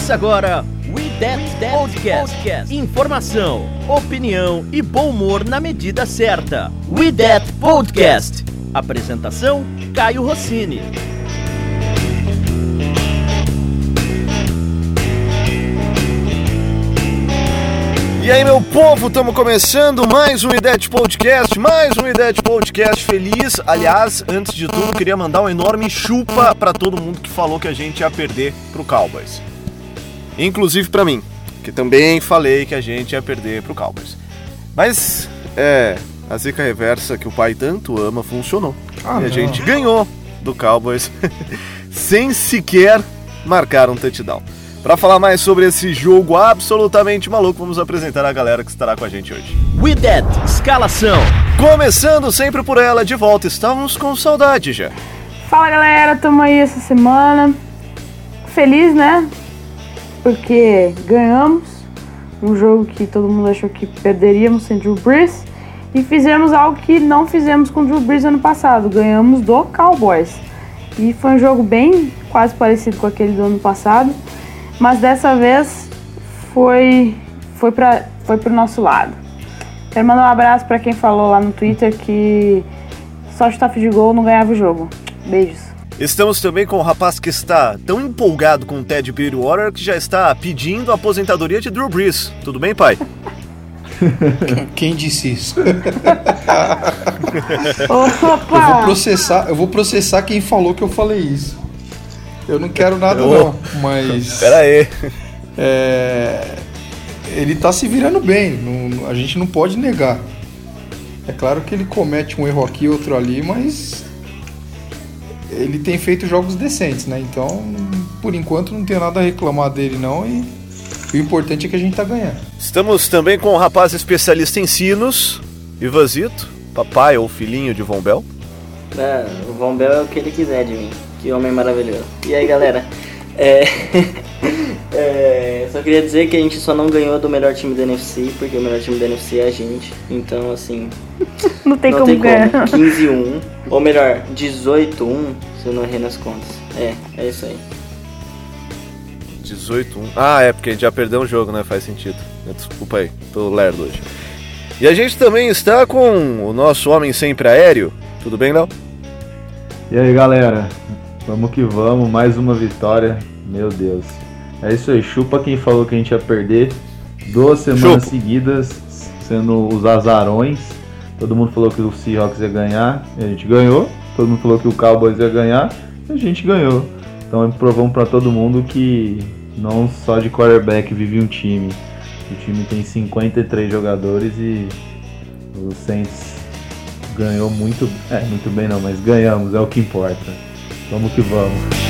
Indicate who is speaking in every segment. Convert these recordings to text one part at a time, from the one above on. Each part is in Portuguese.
Speaker 1: Começa agora We That, That Podcast. Podcast. Informação, opinião e bom humor na medida certa. We That Podcast. Apresentação: Caio Rossini.
Speaker 2: E aí, meu povo, estamos começando mais um IDET Podcast, mais um IDET Podcast feliz. Aliás, antes de tudo, queria mandar um enorme chupa para todo mundo que falou que a gente ia perder pro Cowboys. Inclusive para mim, que também falei que a gente ia perder pro Cowboys. Mas, é, a zica reversa que o pai tanto ama funcionou.
Speaker 3: Ah,
Speaker 2: e a
Speaker 3: não.
Speaker 2: gente ganhou do Cowboys sem sequer marcar um touchdown. Para falar mais sobre esse jogo absolutamente maluco, vamos apresentar a galera que estará com a gente hoje.
Speaker 1: We That Escalação.
Speaker 2: Começando sempre por ela, de volta, estávamos com saudade já.
Speaker 4: Fala galera, tamo aí essa semana. Feliz, né? Porque ganhamos um jogo que todo mundo achou que perderíamos sem Drew Brees. E fizemos algo que não fizemos com o Drew Brees ano passado. Ganhamos do Cowboys. E foi um jogo bem quase parecido com aquele do ano passado. Mas dessa vez foi, foi, pra, foi pro nosso lado. Quero mandar um abraço para quem falou lá no Twitter que só chutar de gol não ganhava o jogo. Beijos.
Speaker 2: Estamos também com o rapaz que está tão empolgado com o Ted Bridgewater que já está pedindo a aposentadoria de Drew Brees. Tudo bem, pai?
Speaker 3: Quem disse isso? Eu vou processar, eu vou processar quem falou que eu falei isso. Eu não quero nada não, mas
Speaker 2: Pera aí.
Speaker 3: é, ele tá se virando bem, não- a gente não pode negar. É claro que ele comete um erro aqui, outro ali, mas ele tem feito jogos decentes, né? Então, por enquanto não tenho nada a reclamar dele não e o importante é que a gente tá ganhando.
Speaker 2: Estamos também com o rapaz especialista em sinos, Ivazito, papai ou filhinho de Von Bell.
Speaker 5: É, o Von Bell é o que ele quiser de mim. Que homem maravilhoso. E aí, galera? É, é, só queria dizer que a gente só não ganhou do melhor time da NFC, porque o melhor time da NFC é a gente. Então, assim,
Speaker 4: Não tem
Speaker 5: não
Speaker 4: como
Speaker 5: tem
Speaker 4: ganhar.
Speaker 5: como. 15-1, ou melhor, 18-1, se eu não errei nas contas. É, é isso aí.
Speaker 2: 18 1 Ah, é, porque a gente já perdeu um jogo, né? Faz sentido. Desculpa aí, tô lerdo hoje. E a gente também está com o nosso homem sempre aéreo. Tudo bem, Léo?
Speaker 6: E aí galera, vamos que vamos, mais uma vitória, meu Deus. É isso aí, chupa quem falou que a gente ia perder duas semanas
Speaker 2: Chupa.
Speaker 6: seguidas, sendo os azarões. Todo mundo falou que o Seahawks ia ganhar, e a gente ganhou. Todo mundo falou que o Cowboys ia ganhar, e a gente ganhou. Então provamos pra todo mundo que não só de quarterback vive um time. O time tem 53 jogadores e o Saints ganhou muito, é, muito bem não, mas ganhamos, é o que importa. Vamos que vamos.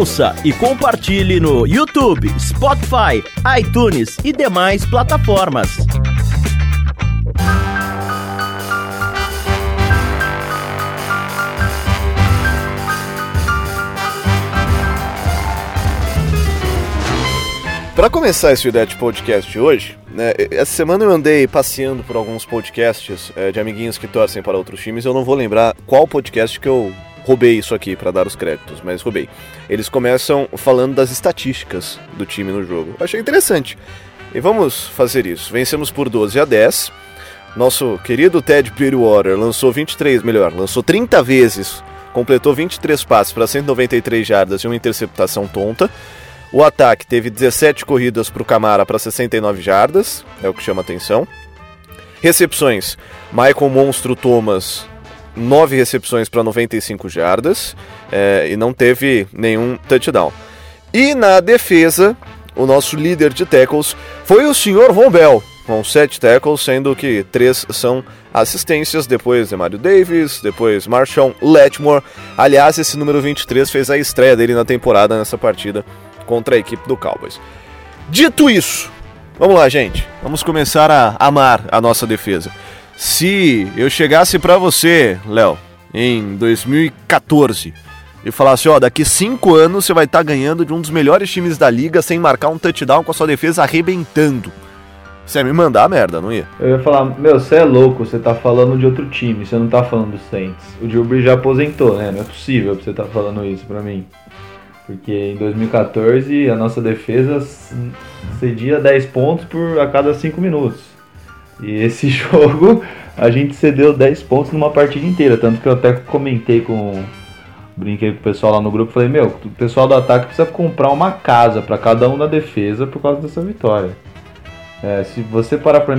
Speaker 1: Ouça e compartilhe no YouTube, Spotify, iTunes e demais plataformas.
Speaker 2: Para começar esse Udete Podcast hoje, né, essa semana eu andei passeando por alguns podcasts é, de amiguinhos que torcem para outros times. Eu não vou lembrar qual podcast que eu roubei isso aqui para dar os créditos, mas roubei. Eles começam falando das estatísticas do time no jogo. Achei interessante. E vamos fazer isso. Vencemos por 12 a 10. Nosso querido Ted Bridgewater lançou 23, melhor, lançou 30 vezes, completou 23 passes para 193 jardas e uma interceptação tonta. O ataque teve 17 corridas para o Camara para 69 jardas, é o que chama atenção. Recepções: Michael Monstro Thomas, 9 recepções para 95 jardas é, e não teve nenhum touchdown. E na defesa, o nosso líder de tackles foi o Sr. Von Bell, com 7 tackles, sendo que 3 são assistências, depois Demario Davis, depois Marshawn Letmore. Aliás, esse número 23 fez a estreia dele na temporada nessa partida contra a equipe do Cowboys. Dito isso, vamos lá, gente. Vamos começar a amar a nossa defesa. Se eu chegasse pra você, Léo, em 2014, e falar assim, ó, daqui cinco anos você vai estar tá ganhando de um dos melhores times da liga sem marcar um touchdown com a sua defesa arrebentando. Você ia me mandar merda, não ia?
Speaker 6: Eu ia falar, meu, você é louco, você tá falando de outro time, você não tá falando do Saints. O Brees já aposentou, né? Não é possível você tá falando isso pra mim. Porque em 2014 a nossa defesa cedia 10 pontos por a cada 5 minutos. E esse jogo a gente cedeu 10 pontos numa partida inteira. Tanto que eu até comentei com. Brinquei com o pessoal lá no grupo falei: Meu, o pessoal do ataque precisa comprar uma casa para cada um na defesa por causa dessa vitória. É, se você parar pra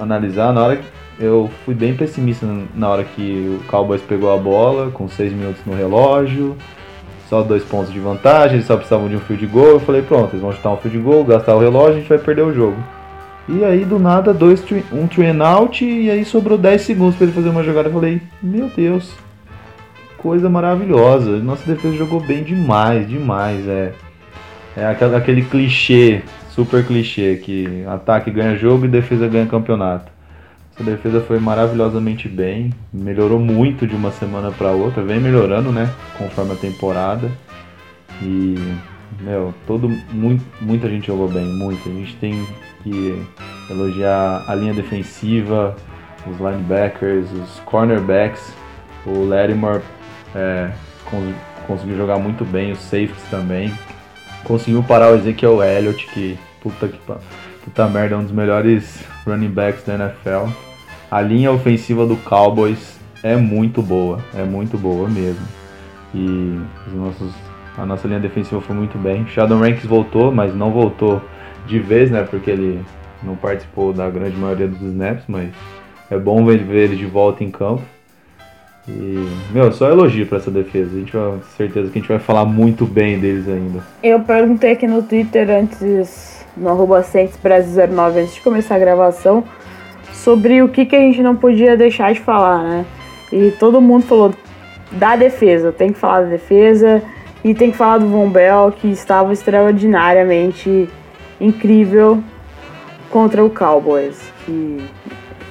Speaker 6: analisar, na hora eu fui bem pessimista na hora que o Cowboys pegou a bola, com 6 minutos no relógio, só dois pontos de vantagem, eles só precisavam de um field goal. Eu falei, pronto, eles vão chutar um field goal, gastar o relógio, a gente vai perder o jogo. E aí do nada, dois, um train out e aí sobrou 10 segundos para ele fazer uma jogada. Eu falei, meu Deus, coisa maravilhosa. Nossa defesa jogou bem demais, demais. É, é aquele, aquele clichê super clichê que ataque ganha jogo e defesa ganha campeonato. Essa defesa foi maravilhosamente bem, melhorou muito de uma semana para outra, vem melhorando, né, conforme a temporada. E meu, todo muito, muita gente jogou bem, muito. A gente tem que elogiar a linha defensiva, os linebackers, os cornerbacks, o Lattimore é, conseguiu jogar muito bem, os safeties também conseguiu parar o Ezekiel Elliott, que puta que puta merda, é um dos melhores running backs da NFL. A linha ofensiva do Cowboys é muito boa, é muito boa mesmo. E os nossos, a nossa linha defensiva foi muito bem. Sheldon Ranks voltou, mas não voltou de vez, né? Porque ele não participou da grande maioria dos snaps, mas é bom ver ele de volta em campo. E, meu, só elogio para essa defesa. A gente vai certeza que a gente vai falar muito bem deles ainda.
Speaker 4: Eu perguntei aqui no Twitter antes, no arroba 09 antes de começar a gravação, sobre o que, que a gente não podia deixar de falar, né? E todo mundo falou da defesa, tem que falar da defesa e tem que falar do Von Bell, que estava extraordinariamente incrível contra o Cowboys. Que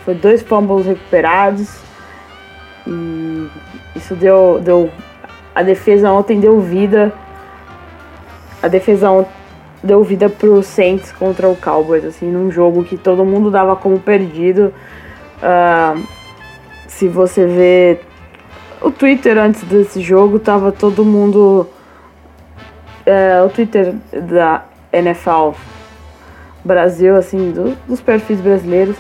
Speaker 4: foi dois fumbles recuperados e isso deu, deu. A defesa ontem deu vida. A defesa ontem deu vida pro Saints contra o Cowboys, assim, num jogo que todo mundo dava como perdido. Uh, se você vê o Twitter antes desse jogo, tava todo mundo. Uh, o Twitter da NFL Brasil, assim, do, dos perfis brasileiros,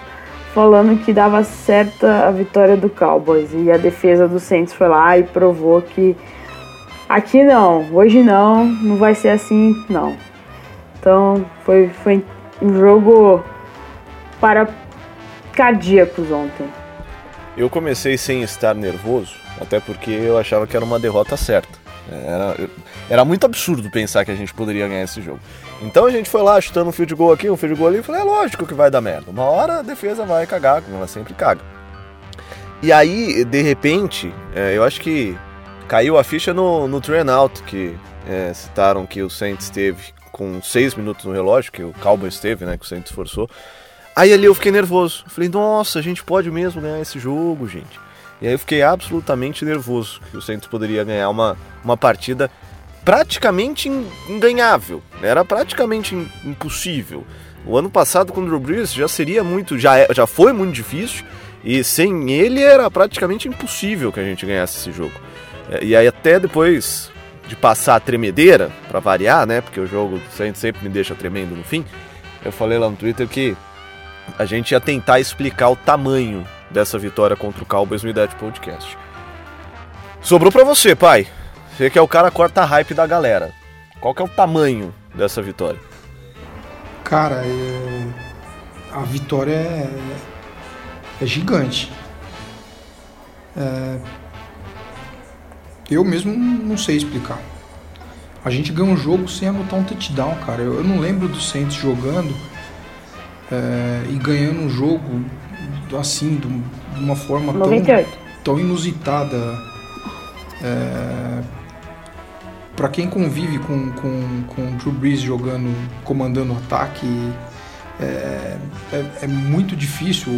Speaker 4: falando que dava certa a vitória do Cowboys. E a defesa do Saints foi lá e provou que aqui não, hoje não, não vai ser assim, não. Então foi, foi um jogo para cardíacos ontem.
Speaker 2: Eu comecei sem estar nervoso, até porque eu achava que era uma derrota certa. Era, era muito absurdo pensar que a gente poderia ganhar esse jogo. Então a gente foi lá chutando um field goal aqui, um field goal ali, e falei, é lógico que vai dar merda. Uma hora a defesa vai cagar, como ela sempre caga. E aí, de repente, é, eu acho que caiu a ficha no, no train out, que é, citaram que o Saints teve com seis minutos no relógio, que o Cowboys teve, né, que o Saints forçou. Aí ali eu fiquei nervoso. Falei, nossa, a gente pode mesmo ganhar esse jogo, gente. E aí eu fiquei absolutamente nervoso que o Santos poderia ganhar uma, uma partida praticamente inganhável. Era praticamente impossível. O ano passado com o Drew Brees já seria muito, já, é, já foi muito difícil e sem ele era praticamente impossível que a gente ganhasse esse jogo. É, e aí até depois de passar a tremedeira, para variar, né? Porque o jogo sempre me deixa tremendo no fim. Eu falei lá no Twitter que a gente ia tentar explicar o tamanho dessa vitória contra o Cowboys no Idade Podcast. Sobrou para você, pai. Você que é o cara corta hype da galera. Qual que é o tamanho dessa vitória?
Speaker 3: Cara, é... a vitória é, é gigante. É... Eu mesmo não sei explicar. A gente ganhou um jogo sem anotar um touchdown, cara. Eu não lembro do Saints jogando é, e ganhando um jogo assim, de uma forma tão, tão inusitada. É, para quem convive com, com, com o Drew Brees jogando, comandando o ataque, é, é, é muito difícil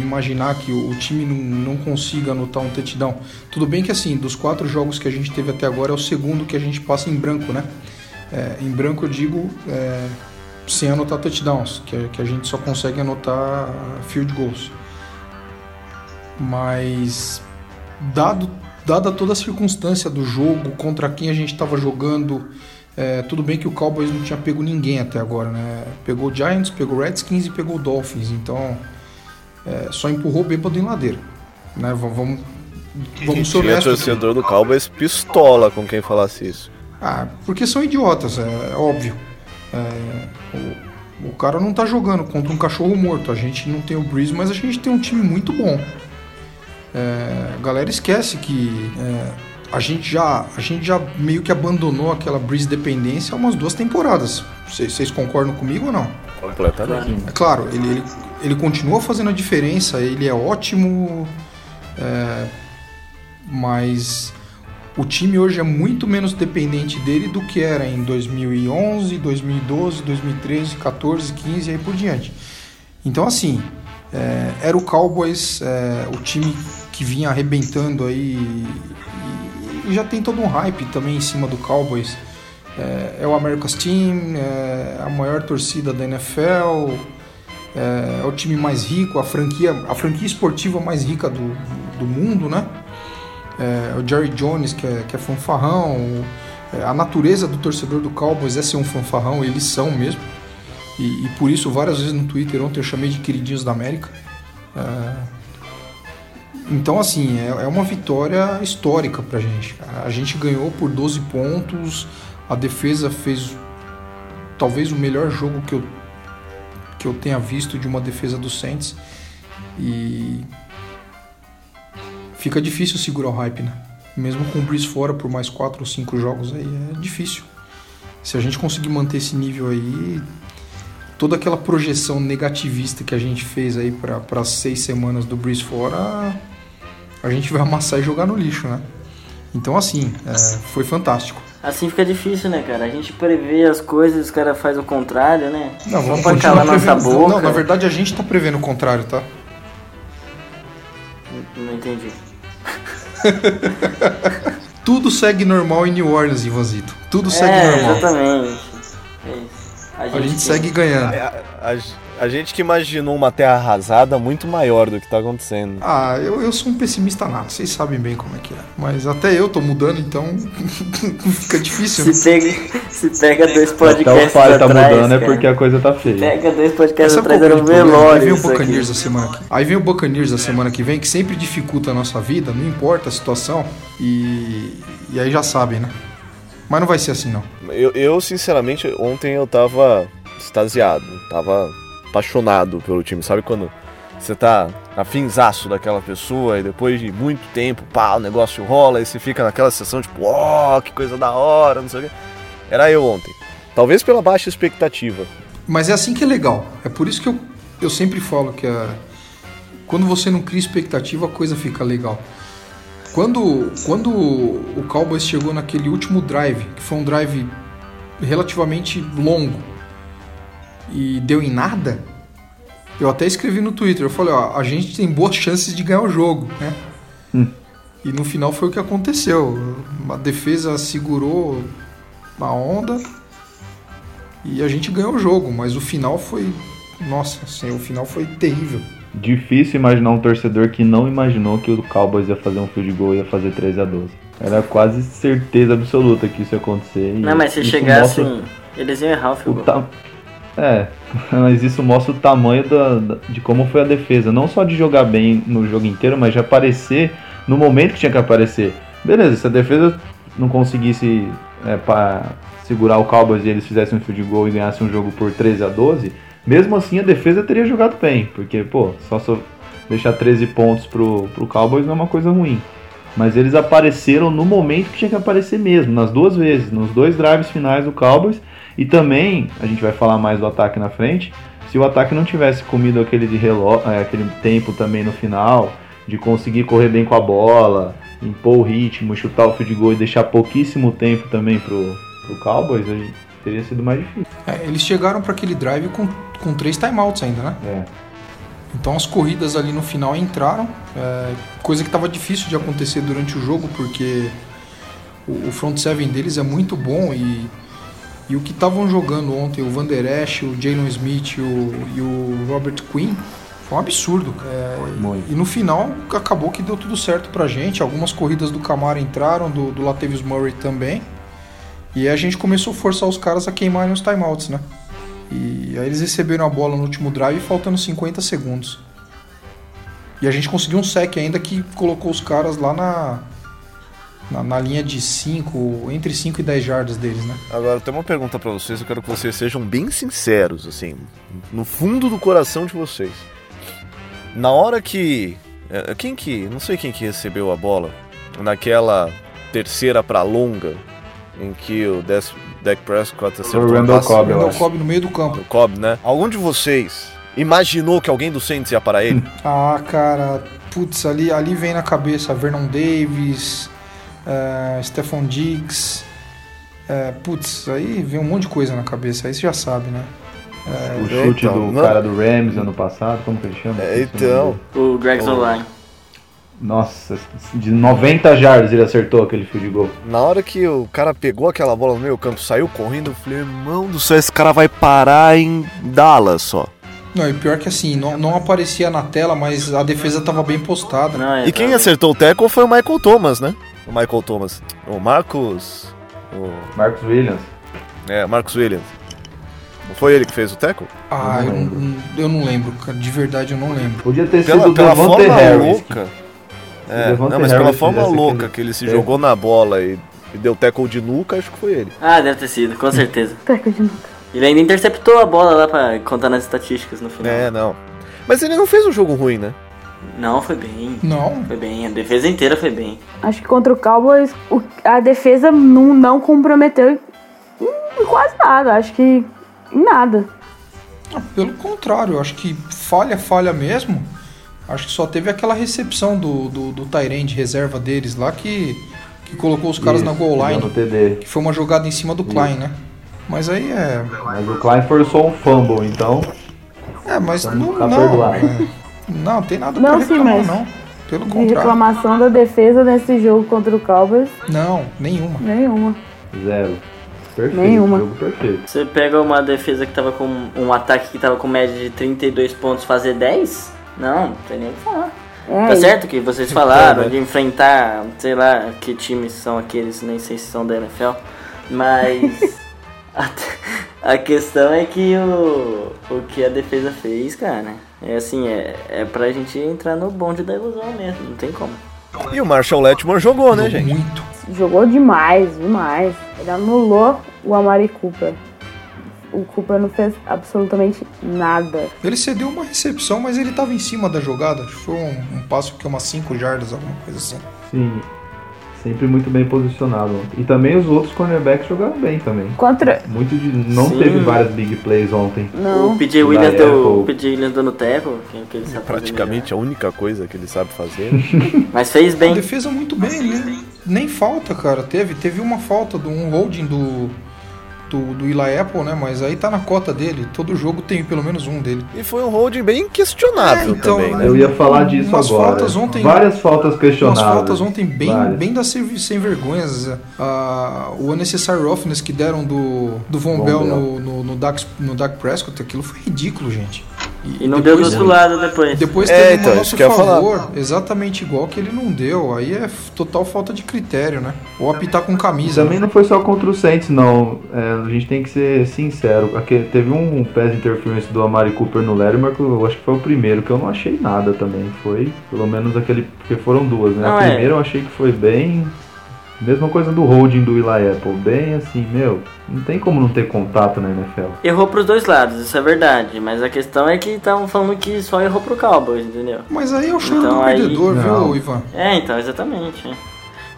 Speaker 3: imaginar que o, time não, não, consiga anotar um touchdown. Tudo bem que assim, dos quatro jogos que a gente teve até agora, é o segundo que a gente passa em branco, né? É, em branco eu digo é, sem anotar touchdowns, que, que a gente só consegue anotar field goals. Mas dado, dada toda a circunstância do jogo, contra quem a gente estava jogando, é, tudo bem que o Cowboys não tinha pego ninguém até agora, né? Pegou o Giants, pegou o Redskins e pegou o Dolphins, então é, só empurrou bêbado em ladeira, né? Vamos, vamos ser honestos.
Speaker 2: torcedor do Cowboys pistola com quem falasse isso.
Speaker 3: Ah, porque são idiotas, é, é óbvio. É, o, o, cara não tá jogando contra um cachorro morto. A gente não tem o Breeze, mas a gente tem um time muito bom. É, a galera esquece que é, a gente já a gente já meio que abandonou aquela Breeze dependência há umas duas temporadas. Vocês concordam comigo ou não?
Speaker 2: Completamente.
Speaker 3: É claro, ele, ele, ele continua fazendo a diferença, ele é ótimo, é, mas o time hoje é muito menos dependente dele do que era em 2011, 2012, 2013, 14, 15 e aí por diante. Então, assim, é, era o Cowboys, é, o time que vinha arrebentando aí e, e, já tem todo um hype também em cima do Cowboys. É, é o America's Team, é a maior torcida da NFL, é, é, o time mais rico, a franquia, a franquia esportiva mais rica do, do mundo, né? É, o Jerry Jones, que é, que é fanfarrão, é, a natureza do torcedor do Cowboys é ser um fanfarrão, eles são mesmo. E, e, por isso, várias vezes no Twitter ontem eu chamei de queridinhos da América. É, então, assim, é, é, uma vitória histórica pra gente. A gente ganhou por 12 pontos, a defesa fez talvez o melhor jogo que eu, que eu tenha visto de uma defesa do Saints. E fica difícil segurar o hype, né? Mesmo com o Breeze fora por mais 4 ou 5 jogos aí, é difícil. Se a gente conseguir manter esse nível aí, toda aquela projeção negativista que a gente fez aí para as seis semanas do Breeze fora, a gente vai amassar e jogar no lixo, né? Então, assim, é, foi fantástico.
Speaker 5: Assim fica difícil, né, cara? A gente prevê as coisas e os caras fazem o contrário, né?
Speaker 3: Não, vamos Só pra calar nossa boca. Não, na verdade a gente tá prevendo o contrário, tá?
Speaker 5: Não, não entendi.
Speaker 3: Tudo segue normal em New Orleans, Ivanzito. Tudo segue
Speaker 5: é,
Speaker 3: normal.
Speaker 5: Exatamente.
Speaker 3: A gente, a gente segue ganhando. A,
Speaker 2: a, a, gente que imaginou uma terra arrasada muito maior do que está acontecendo.
Speaker 3: Ah, eu, eu sou um pessimista nato, vocês sabem bem como é que é. Mas até eu tô mudando, então fica difícil.
Speaker 5: Se, né? pega, se pega dois podcasts
Speaker 6: até o tá atrás, mudando é cara. é porque a coisa tá feia.
Speaker 5: Pega dois podcasts atrás, era um velório.
Speaker 3: Aí vem o Buccaneers da semana aqui. Aí vem o Buccaneers da semana que vem, que sempre dificulta a nossa vida, não importa a situação. E, e aí já sabem, né? Mas não vai ser assim, não.
Speaker 2: Eu, eu, sinceramente, ontem eu tava extasiado, tava apaixonado pelo time. Sabe quando você tá afinzaço daquela pessoa e depois de muito tempo, pá, o negócio rola e você fica naquela sessão tipo, ó, oh, que coisa da hora, não sei o quê. Era eu ontem. Talvez pela baixa expectativa.
Speaker 3: Mas é assim que é legal. É por isso que eu, eu sempre falo que a, quando você não cria expectativa, a coisa fica legal. Quando, quando o Cowboys chegou naquele último drive, que foi um drive relativamente longo, e deu em nada, eu até escrevi no Twitter, eu falei, ó, a gente tem boas chances de ganhar o jogo, né? Hum. E no final foi o que aconteceu. A defesa segurou a onda e a gente ganhou o jogo, mas o final foi. Nossa, assim, o final foi terrível.
Speaker 6: Difícil imaginar um torcedor que não imaginou que o Cowboys ia fazer um field goal e ia fazer 13 a 12 Era quase certeza absoluta que isso ia acontecer.
Speaker 5: Não, mas se chegasse, mostra... eles iam errar o field goal. Ta...
Speaker 6: É, mas isso mostra o tamanho da, da, de como foi a defesa. Não só de jogar bem no jogo inteiro, mas de aparecer no momento que tinha que aparecer. Beleza, se a defesa não conseguisse é, para segurar o Cowboys e eles fizessem um field goal e ganhassem um jogo por 13 a 12 mesmo assim, a defesa teria jogado bem, porque, pô, só, deixar 13 pontos pro, pro Cowboys não é uma coisa ruim. Mas eles apareceram no momento que tinha que aparecer mesmo, nas duas vezes, nos dois drives finais do Cowboys. E também, a gente vai falar mais do ataque na frente, se o ataque não tivesse comido aquele, de relógio, é, aquele tempo também no final, de conseguir correr bem com a bola, impor o ritmo, chutar o field goal e deixar pouquíssimo tempo também pro, pro Cowboys, teria sido mais difícil.
Speaker 3: É, eles chegaram para aquele drive com com três timeouts ainda, né?
Speaker 6: É.
Speaker 3: Então as corridas ali no final entraram, é, coisa que estava difícil de acontecer durante o jogo, porque o, o front seven deles é muito bom e, e o que estavam jogando ontem, o Van Der Esch, o Jalen Smith e o, e o Robert Quinn, foi um absurdo. É,
Speaker 6: Muito.
Speaker 3: e no final acabou que deu tudo certo pra gente. Algumas corridas do Camaro entraram, do, do Latavius Murray também. E aí a gente começou a forçar os caras a queimarem os timeouts, né? E aí eles receberam a bola no último drive faltando 50 segundos. E a gente conseguiu um sec ainda que colocou os caras lá na, na, na linha de 5, entre 5 e 10 jardas deles, né?
Speaker 2: Agora, eu tenho uma pergunta pra vocês, eu quero que vocês sejam bem sinceros, assim, no fundo do coração de vocês. Na hora que. é, Quem que. Não sei quem que recebeu a bola. Naquela terceira pra longa, em que o Des- Dak Prescott acertou
Speaker 6: o Randall Cobb, eu
Speaker 3: Randall
Speaker 6: acho.
Speaker 3: Cobb no meio do campo.
Speaker 2: do Cobb, né? Algum de vocês imaginou que alguém do Saints ia parar ele?
Speaker 3: Ah, cara, putz, ali, ali vem na cabeça Vernon Davis, é, Stephon Diggs. É, putz, aí vem um monte de coisa na cabeça, aí você já sabe, né?
Speaker 6: O chute
Speaker 2: Então,
Speaker 6: do
Speaker 2: não-
Speaker 6: cara do Rams ano passado, como que ele chama?
Speaker 2: É,
Speaker 6: o
Speaker 2: então.
Speaker 5: O Greg Zoline.
Speaker 6: Nossa, de 90 jardas ele acertou aquele field goal.
Speaker 2: Na hora que o cara pegou aquela bola no meio campo, saiu correndo, eu falei, irmão do céu, esse cara vai parar em Dallas só.
Speaker 3: Não, e pior que assim, não, não aparecia na tela, mas a defesa tava bem postada.
Speaker 5: Não, é,
Speaker 2: E quem acertou o tackle foi o Michael Thomas, né? O Michael Thomas. O Marcos. O,
Speaker 6: Marcus Williams.
Speaker 2: é, Marcos Williams. Não foi ele que fez o tackle?
Speaker 3: Ah,
Speaker 6: Eu
Speaker 3: eu
Speaker 6: não
Speaker 3: não, eu não lembro, cara, de verdade eu não lembro.
Speaker 6: Podia ter
Speaker 2: Pela,
Speaker 6: sido o
Speaker 2: pela forma
Speaker 6: Harris.
Speaker 2: louca. É, não, mas pela forma
Speaker 6: fizesse
Speaker 2: louca
Speaker 6: aquele
Speaker 2: que ele se
Speaker 6: tackle.
Speaker 2: jogou na bola e, e deu tackle de nuca, acho que foi ele.
Speaker 5: Ah, deve ter sido, com certeza.
Speaker 4: Tackle de nuca.
Speaker 5: Ele ainda interceptou a bola lá pra contar nas estatísticas no final.
Speaker 2: É, não. Mas ele não fez um jogo ruim, né?
Speaker 5: Não, foi bem.
Speaker 3: Não,
Speaker 5: Foi bem, a defesa inteira foi bem.
Speaker 4: Acho que contra o Cowboys o- a defesa não, não comprometeu em, em quase nada. Acho que em nada.
Speaker 3: ah, pelo contrário, eu acho que falha, falha mesmo. Acho que só teve aquela recepção do, do, do Tyrande reserva deles lá que, que colocou os caras na
Speaker 6: Isso,
Speaker 3: goal
Speaker 6: No
Speaker 3: line,
Speaker 6: TD.
Speaker 3: que foi uma jogada em cima do Klein, né? Mas aí é.
Speaker 6: Mas o Klein forçou um fumble, então.
Speaker 3: É, mas
Speaker 6: Então,
Speaker 3: não. Não, é, não tem nada
Speaker 4: Não,
Speaker 3: pra
Speaker 4: sim,
Speaker 3: reclamar,
Speaker 4: mas-
Speaker 3: não. Pelo
Speaker 4: De
Speaker 3: contrário.
Speaker 4: reclamação da defesa nesse jogo contra o Cowboys,
Speaker 3: Não, nenhuma.
Speaker 4: nenhuma.
Speaker 6: Zero. Perfeito.
Speaker 4: Nenhuma.
Speaker 6: Jogo perfeito.
Speaker 5: Você pega uma defesa que tava com um ataque que tava com média de 32 pontos fazer 10? Não, não tem nem o que falar.
Speaker 4: É,
Speaker 5: Tá certo que vocês falaram
Speaker 3: né?
Speaker 5: de enfrentar, sei lá, que times são aqueles, nem sei se são da NFL, mas a, a questão é que o, o que a defesa fez, cara, é assim, é, é pra gente entrar no bonde da ilusão mesmo, não tem como.
Speaker 2: E o Marshall Letmore jogou, né, gente?
Speaker 3: Muito.
Speaker 4: Jogou demais, demais. Ele anulou o Amari Cooper. O Cooper não fez absolutamente nada.
Speaker 3: Ele cedeu uma recepção, mas ele tava em cima da jogada. Acho que foi um, um passo que é umas 5 jardas, alguma coisa assim.
Speaker 6: Sim. Sempre muito bem posicionado. E também os outros cornerbacks jogaram bem também.
Speaker 4: Contra.
Speaker 6: Muito de. Não
Speaker 5: Sim.
Speaker 6: teve várias big plays ontem.
Speaker 4: Não.
Speaker 5: O PJ Williams deu, o. PJ Williams deu no teco, que é ele sabe fazer
Speaker 2: Praticamente a única coisa que ele sabe fazer.
Speaker 5: Mas fez
Speaker 3: A
Speaker 5: bem.
Speaker 3: defesa muito bem, nem, nem falta, cara. Teve, teve uma falta de um holding do, do, do Eli Apple, né? Mas aí tá na cota dele. Todo jogo tem pelo menos um dele.
Speaker 2: e foi um holding bem questionável
Speaker 3: É, então,
Speaker 2: também, né?
Speaker 6: Eu ia falar disso
Speaker 3: Umas
Speaker 6: agora.
Speaker 3: faltas ontem-
Speaker 6: Várias faltas
Speaker 3: Umas
Speaker 6: questionáveis.
Speaker 3: faltas ontem bem,
Speaker 6: Várias.
Speaker 3: bem das sem, sem vergonhas. Ah, o unnecessary roughness que deram do, do Von,
Speaker 6: Von
Speaker 3: Bell
Speaker 6: Bell.
Speaker 3: no, no, no, Dak, no Dak Prescott, aquilo foi ridículo, gente.
Speaker 5: E não deu do
Speaker 3: depois-
Speaker 5: outro lado depois.
Speaker 3: Depois
Speaker 2: É,
Speaker 3: teve
Speaker 2: então,
Speaker 3: um
Speaker 2: isso
Speaker 3: nosso favor, exatamente igual que ele não deu. Aí é total falta de critério, né? Ou apitar com camisa.
Speaker 6: Também
Speaker 3: né?
Speaker 6: não foi só contra o Saints, não. É, a gente tem que ser sincero. Aqui, teve um pass interference do Amari Cooper no Larimer, que eu acho que foi o primeiro, que eu não achei nada também. Foi, pelo menos aquele. Porque foram duas, né?
Speaker 5: Não,
Speaker 6: a
Speaker 5: é.
Speaker 6: primeira eu achei que foi bem. Mesma coisa do holding do Eli Apple. Bem assim, meu. Não tem como não ter contato na NFL.
Speaker 5: Errou pros dois lados, isso é verdade. Mas a questão é que estavam falando que só errou pro Cowboys, entendeu?
Speaker 3: Mas aí é o choro
Speaker 5: Então,
Speaker 3: do
Speaker 5: aí-
Speaker 3: perdedor,
Speaker 6: Não.
Speaker 3: viu, Ivan?
Speaker 5: É, então, exatamente.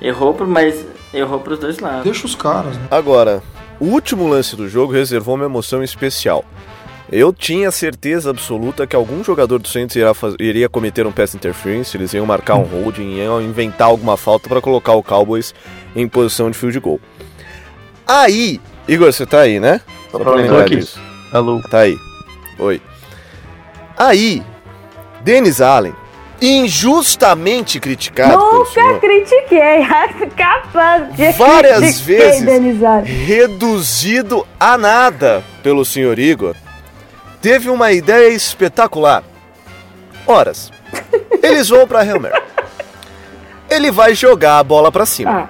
Speaker 5: Errou pro, mas errou pros dois lados.
Speaker 3: Deixa os caras, né?
Speaker 2: Agora, o último lance do jogo reservou uma emoção especial. Eu tinha certeza absoluta que algum jogador do Saints iria, faz- iria cometer um pass interference, eles iam marcar um holding, iam inventar alguma falta para colocar o Cowboys em posição de field goal. Aí, Igor, você tá aí, né? Só pra lembrar
Speaker 7: aqui.
Speaker 2: disso.
Speaker 7: Alô.
Speaker 2: Tá aí. Oi. Aí, Dennis Allen, injustamente criticado
Speaker 4: Nunca critiquei. Capaz de
Speaker 2: Várias
Speaker 4: critiquei,
Speaker 2: vezes.
Speaker 4: Denizar.
Speaker 2: reduzido a nada pelo senhor Igor, teve uma ideia espetacular. Horas. Eles vão pra Helmer. Ele vai jogar a bola pra cima.
Speaker 4: Ah,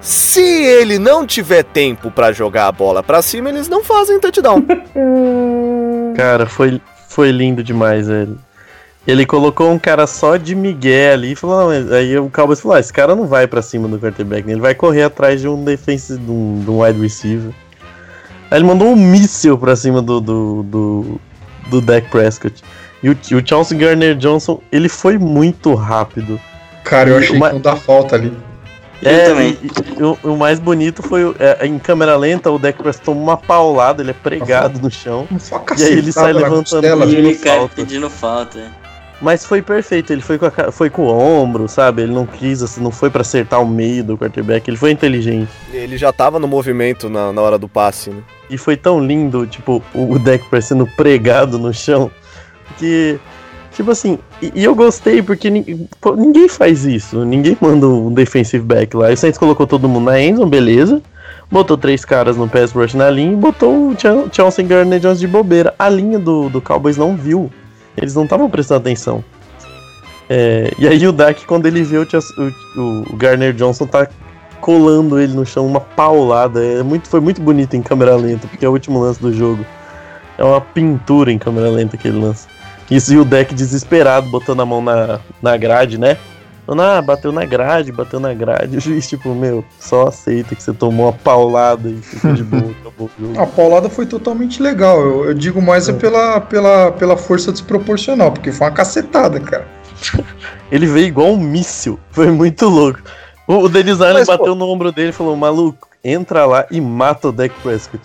Speaker 2: Se ele não tiver tempo pra jogar a bola pra cima, eles não fazem touchdown.
Speaker 7: Cara, foi, foi lindo demais, velho. Ele colocou um cara só de Miguel ali e falou, não, mas- aí o Cowboys falou, ah, esse cara não vai pra cima do quarterback, né? ele vai correr atrás de um defense, de um, de um wide receiver. Aí ele mandou um míssil pra cima do, do, do, do Dak Prescott. E o, o Chauncey Garner Johnson, ele foi muito rápido.
Speaker 3: Cara, eu achei
Speaker 7: uma-
Speaker 3: que não dá falta ali.
Speaker 5: Eu também.
Speaker 7: e- e o, o mais bonito foi, é, em câmera lenta, o Dak Prescott toma uma paulada, ele é pregado no chão.
Speaker 3: Só
Speaker 7: E aí ele sai levantando
Speaker 3: costela.
Speaker 5: ele
Speaker 7: pedindo
Speaker 5: cai
Speaker 7: falta.
Speaker 5: pedindo falta.
Speaker 7: Mas foi perfeito, ele foi com, a foi com o ombro, sabe? Ele não quis, assim, não foi pra acertar o meio do quarterback, ele foi inteligente.
Speaker 2: Ele já tava no movimento na, na hora do passe, né?
Speaker 7: E foi tão lindo, tipo, o o Deck Prescott sendo pregado no chão, que, tipo assim, e, e eu gostei porque pô, ninguém faz isso, ninguém manda um defensive back lá. E o Saints colocou todo mundo na endzone, beleza, botou três caras no pass rush na linha e botou o Chelsea Garner Jones de bobeira. A linha do, do Cowboys não viu, eles não estavam prestando atenção. É, e aí o Dak, quando ele vê o, o, o Garner Johnson tá colando ele no chão, uma paulada. É muito, foi muito bonito em câmera lenta, porque é o último lance do jogo. É uma pintura em câmera lenta aquele lance. Isso e o deck desesperado, botando a mão na, na grade, né? Falando, ah, bateu na grade, bateu na grade. O juiz, tipo, meu, só aceita que você tomou uma paulada e fica de boa, acabou o jogo.
Speaker 3: A paulada foi totalmente legal. Eu, eu digo mais é pela, pela, pela força desproporcional, porque foi uma cacetada, cara.
Speaker 7: Ele veio igual um míssil. Foi muito louco. O, o Denis Allen
Speaker 2: Mas, pô-
Speaker 7: bateu no ombro dele e falou, maluco, entra lá e mata o Deck Prescott.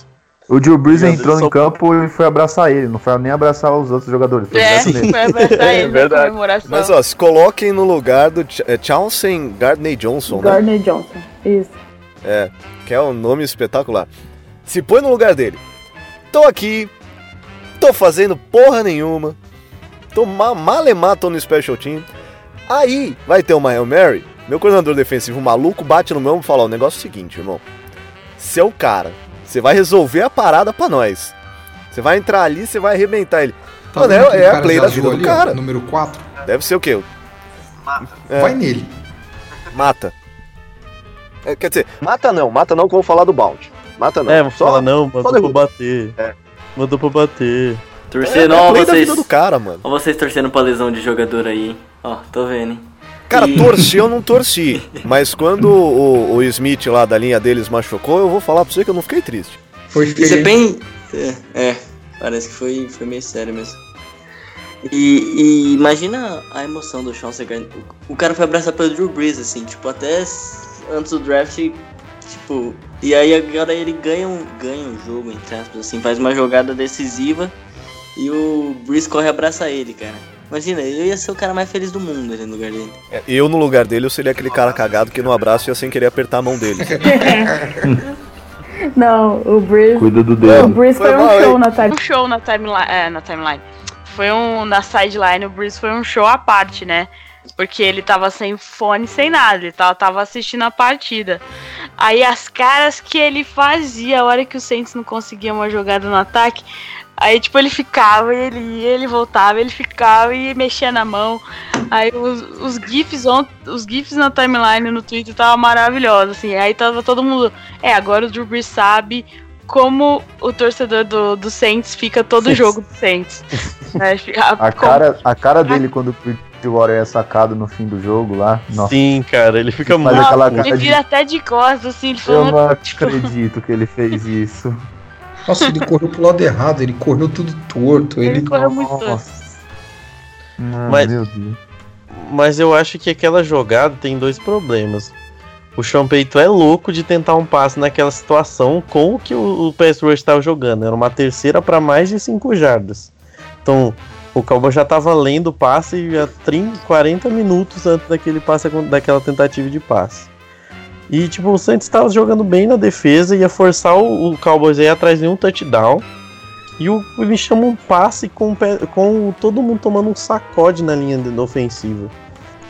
Speaker 6: O Drew Brees entrou
Speaker 7: só-
Speaker 6: campo e foi abraçar ele, não foi nem abraçar os outros jogadores. Foi
Speaker 4: É, foi abraçar
Speaker 7: É
Speaker 4: ele na
Speaker 7: verdade.
Speaker 2: Mas ó, se coloquem no lugar do Ch é, Chauncey Gardner Johnson, né?
Speaker 4: Gardner Johnson. Isso.
Speaker 2: É, que é um nome espetacular. Se põe no lugar dele. Tô aqui, tô fazendo porra nenhuma, tô ma malemar, tô no Special Team. Aí vai ter uma Hail Mary, meu coordenador defensivo maluco bate no meu ombro e fala: o negócio é o seguinte, irmão. Você é cara, você vai resolver a parada pra nós. Você vai entrar ali, você vai arrebentar ele. Mano,
Speaker 3: vendo
Speaker 2: é- é a play da vida do
Speaker 3: ali, ó,
Speaker 2: cara.
Speaker 3: número 4.
Speaker 2: Deve ser o quê? É.
Speaker 3: Vai nele.
Speaker 2: Mata. É, quer dizer, mata não, mata não que eu vou falar do bounty. Mata não.
Speaker 7: É, vou
Speaker 2: Só-
Speaker 7: falar não, mandou pra bater.
Speaker 2: É.
Speaker 7: Mandou pra bater.
Speaker 2: É,
Speaker 5: Torcendo,
Speaker 2: é a
Speaker 5: ó,
Speaker 2: play da
Speaker 5: vocês.
Speaker 2: vida do cara, mano.
Speaker 5: Ó, vocês torcendo pra lesão de jogador aí. hein? Ó, tô vendo, hein?
Speaker 2: Cara, torci eu não torci. Mas quando o, o Smith lá da linha deles machucou, eu vou falar pra você que eu não fiquei triste.
Speaker 3: Foi
Speaker 5: E
Speaker 3: feio.
Speaker 5: você
Speaker 3: hein?
Speaker 5: bem. É, é, parece que foi, foi meio sério mesmo. E, e imagina a emoção do Sean Segan. O, o cara foi abraçar pelo Drew Brees, assim, tipo, até antes do draft, tipo. E aí agora ele ganha um, ganha um jogo, entre aspas, assim, faz uma jogada decisiva e o Brees corre abraçar ele, cara. Imagina, eu ia ser o cara mais feliz do mundo ali no lugar dele.
Speaker 2: É, Eu, no lugar dele, eu seria aquele cara cagado que no abraço ia sem querer apertar a mão dele.
Speaker 4: Não, o Breeze.
Speaker 6: Cuida do
Speaker 4: O
Speaker 6: dedo.
Speaker 4: Breeze
Speaker 2: Foi
Speaker 4: foi,
Speaker 2: mal,
Speaker 4: um show na time.
Speaker 8: um show na timeline. É, na timeline. Foi um. Na sideline, o Breeze foi um show à parte, né? Porque ele tava sem fone, sem nada. Ele tava, tava assistindo a partida. Aí as caras que ele fazia, a hora que o Saints não conseguia uma jogada no ataque. Aí, tipo, ele ficava, e ele ia, ele voltava, ele ficava e mexia na mão. Aí os, os GIFs ont- os GIFs na timeline no Twitter tava maravilhosos, assim. Aí tava todo mundo. É, agora o Drew Brees sabe como o torcedor do, do Saints fica todo jogo do Saints. É,
Speaker 6: A cara, a cara dele quando o Bridgewater é sacado no fim do jogo lá. Nossa,
Speaker 7: Sim, cara, ele fica
Speaker 6: Mas
Speaker 7: muito.
Speaker 8: Ele
Speaker 6: de-
Speaker 8: vira até de costas, assim, ele
Speaker 6: eu
Speaker 8: falando.
Speaker 6: não acredito que ele fez isso.
Speaker 3: Nossa, ele correu pro lado errado, ele correu tudo torto. Ele,
Speaker 8: Ele correu muito torto.
Speaker 7: Mas-. Mas eu acho que aquela jogada tem dois problemas. O Payton é louco de tentar um passe naquela situação com o que o, o pass rush estava jogando. Era uma terceira para mais de 5 jardas. Então, o Cowboy já estava lendo o passe há 30, 40 minutos antes daquele passe, daquela tentativa de passe. E, tipo, o Saints estava jogando bem na defesa, ia forçar o, o Cowboys aí atrás de um touchdown. E o, ele chama um passe com, com todo mundo tomando um sacode na linha de- ofensiva.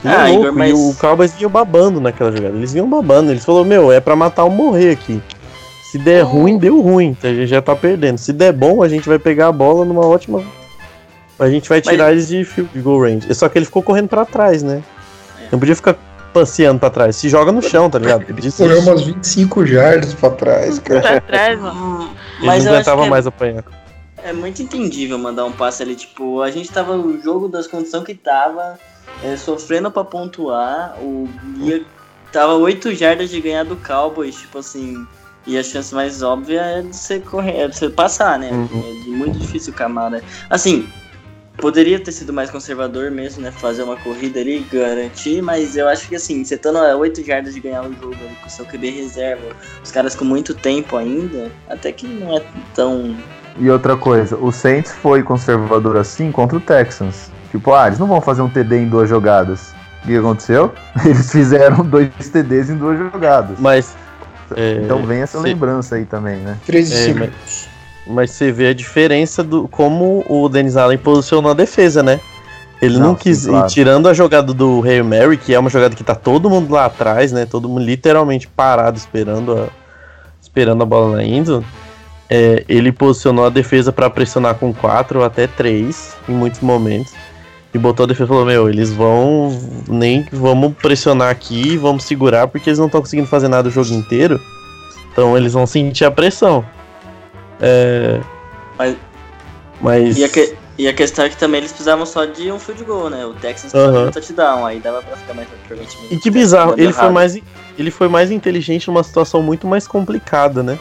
Speaker 7: E é
Speaker 5: Ah,
Speaker 7: louco,
Speaker 5: Igor, mas-
Speaker 7: E o Cowboys vinha babando naquela jogada. Eles vinham babando. Eles falaram, meu, é pra matar ou morrer aqui. Se der ruim, deu ruim. A gente já tá perdendo. Se der bom, a gente vai pegar a bola numa ótima. A gente vai tirar eles de field goal range. Só que ele ficou correndo pra trás, né? Não podia ficar passeando pra trás. Se joga no chão, tá ligado? Desiste.
Speaker 3: Correu umas 25 jardas pra trás, cara.
Speaker 8: Pra trás, mano.
Speaker 7: Ele
Speaker 5: Mas
Speaker 7: não aguentava
Speaker 5: é-
Speaker 7: mais apanhar.
Speaker 5: É muito entendível mandar um passe ali, tipo, a gente tava no jogo das condições que tava, é, sofrendo pra pontuar, o ia, tava 8 jardas de ganhar do Cowboys, tipo assim, e a chance mais óbvia é de você correr, é de você passar, né?
Speaker 7: Uhum.
Speaker 5: É muito difícil o Camara. Assim, poderia ter sido mais conservador mesmo, né? Fazer uma corrida ali, garantir, mas eu acho que assim, você estando a 8 jardas de ganhar o jogo ali, com seu QB reserva, os caras com muito tempo ainda, até que não é tão
Speaker 6: E outra coisa, o Saints foi conservador assim contra o Texans. Tipo, ah, eles não vão fazer um TD em duas jogadas. O que aconteceu? Eles fizeram dois TDs em duas jogadas.
Speaker 7: Mas. é,
Speaker 6: Então vem essa
Speaker 7: se-
Speaker 6: lembrança aí também, né?
Speaker 3: 13
Speaker 7: É,
Speaker 3: segundos.
Speaker 7: Mas você vê a diferença do como o Denis Allen posicionou a defesa, né? Ele não,
Speaker 6: Não,
Speaker 7: quis
Speaker 6: sim, claro.
Speaker 7: ir tirando a jogada do Hail Mary, que é uma jogada que tá todo mundo lá atrás, né? Todo mundo literalmente parado esperando a, esperando a bola na endzone. É, ele posicionou a defesa pra pressionar com 4 ou até 3 em muitos momentos. E botou a defesa e falou: Meu, eles vão. Nem vamos pressionar aqui, vamos segurar, porque eles não estão conseguindo fazer nada o jogo inteiro. Então eles vão sentir a pressão. É,
Speaker 5: Mas-
Speaker 7: mas.
Speaker 5: E a, que- e a questão é que também eles precisavam só de um field goal, né? O Texans de um touchdown, aí dava pra ficar mais provavelmente.
Speaker 7: E que bizarro, ele foi, mais, ele foi mais inteligente numa situação muito mais complicada, né?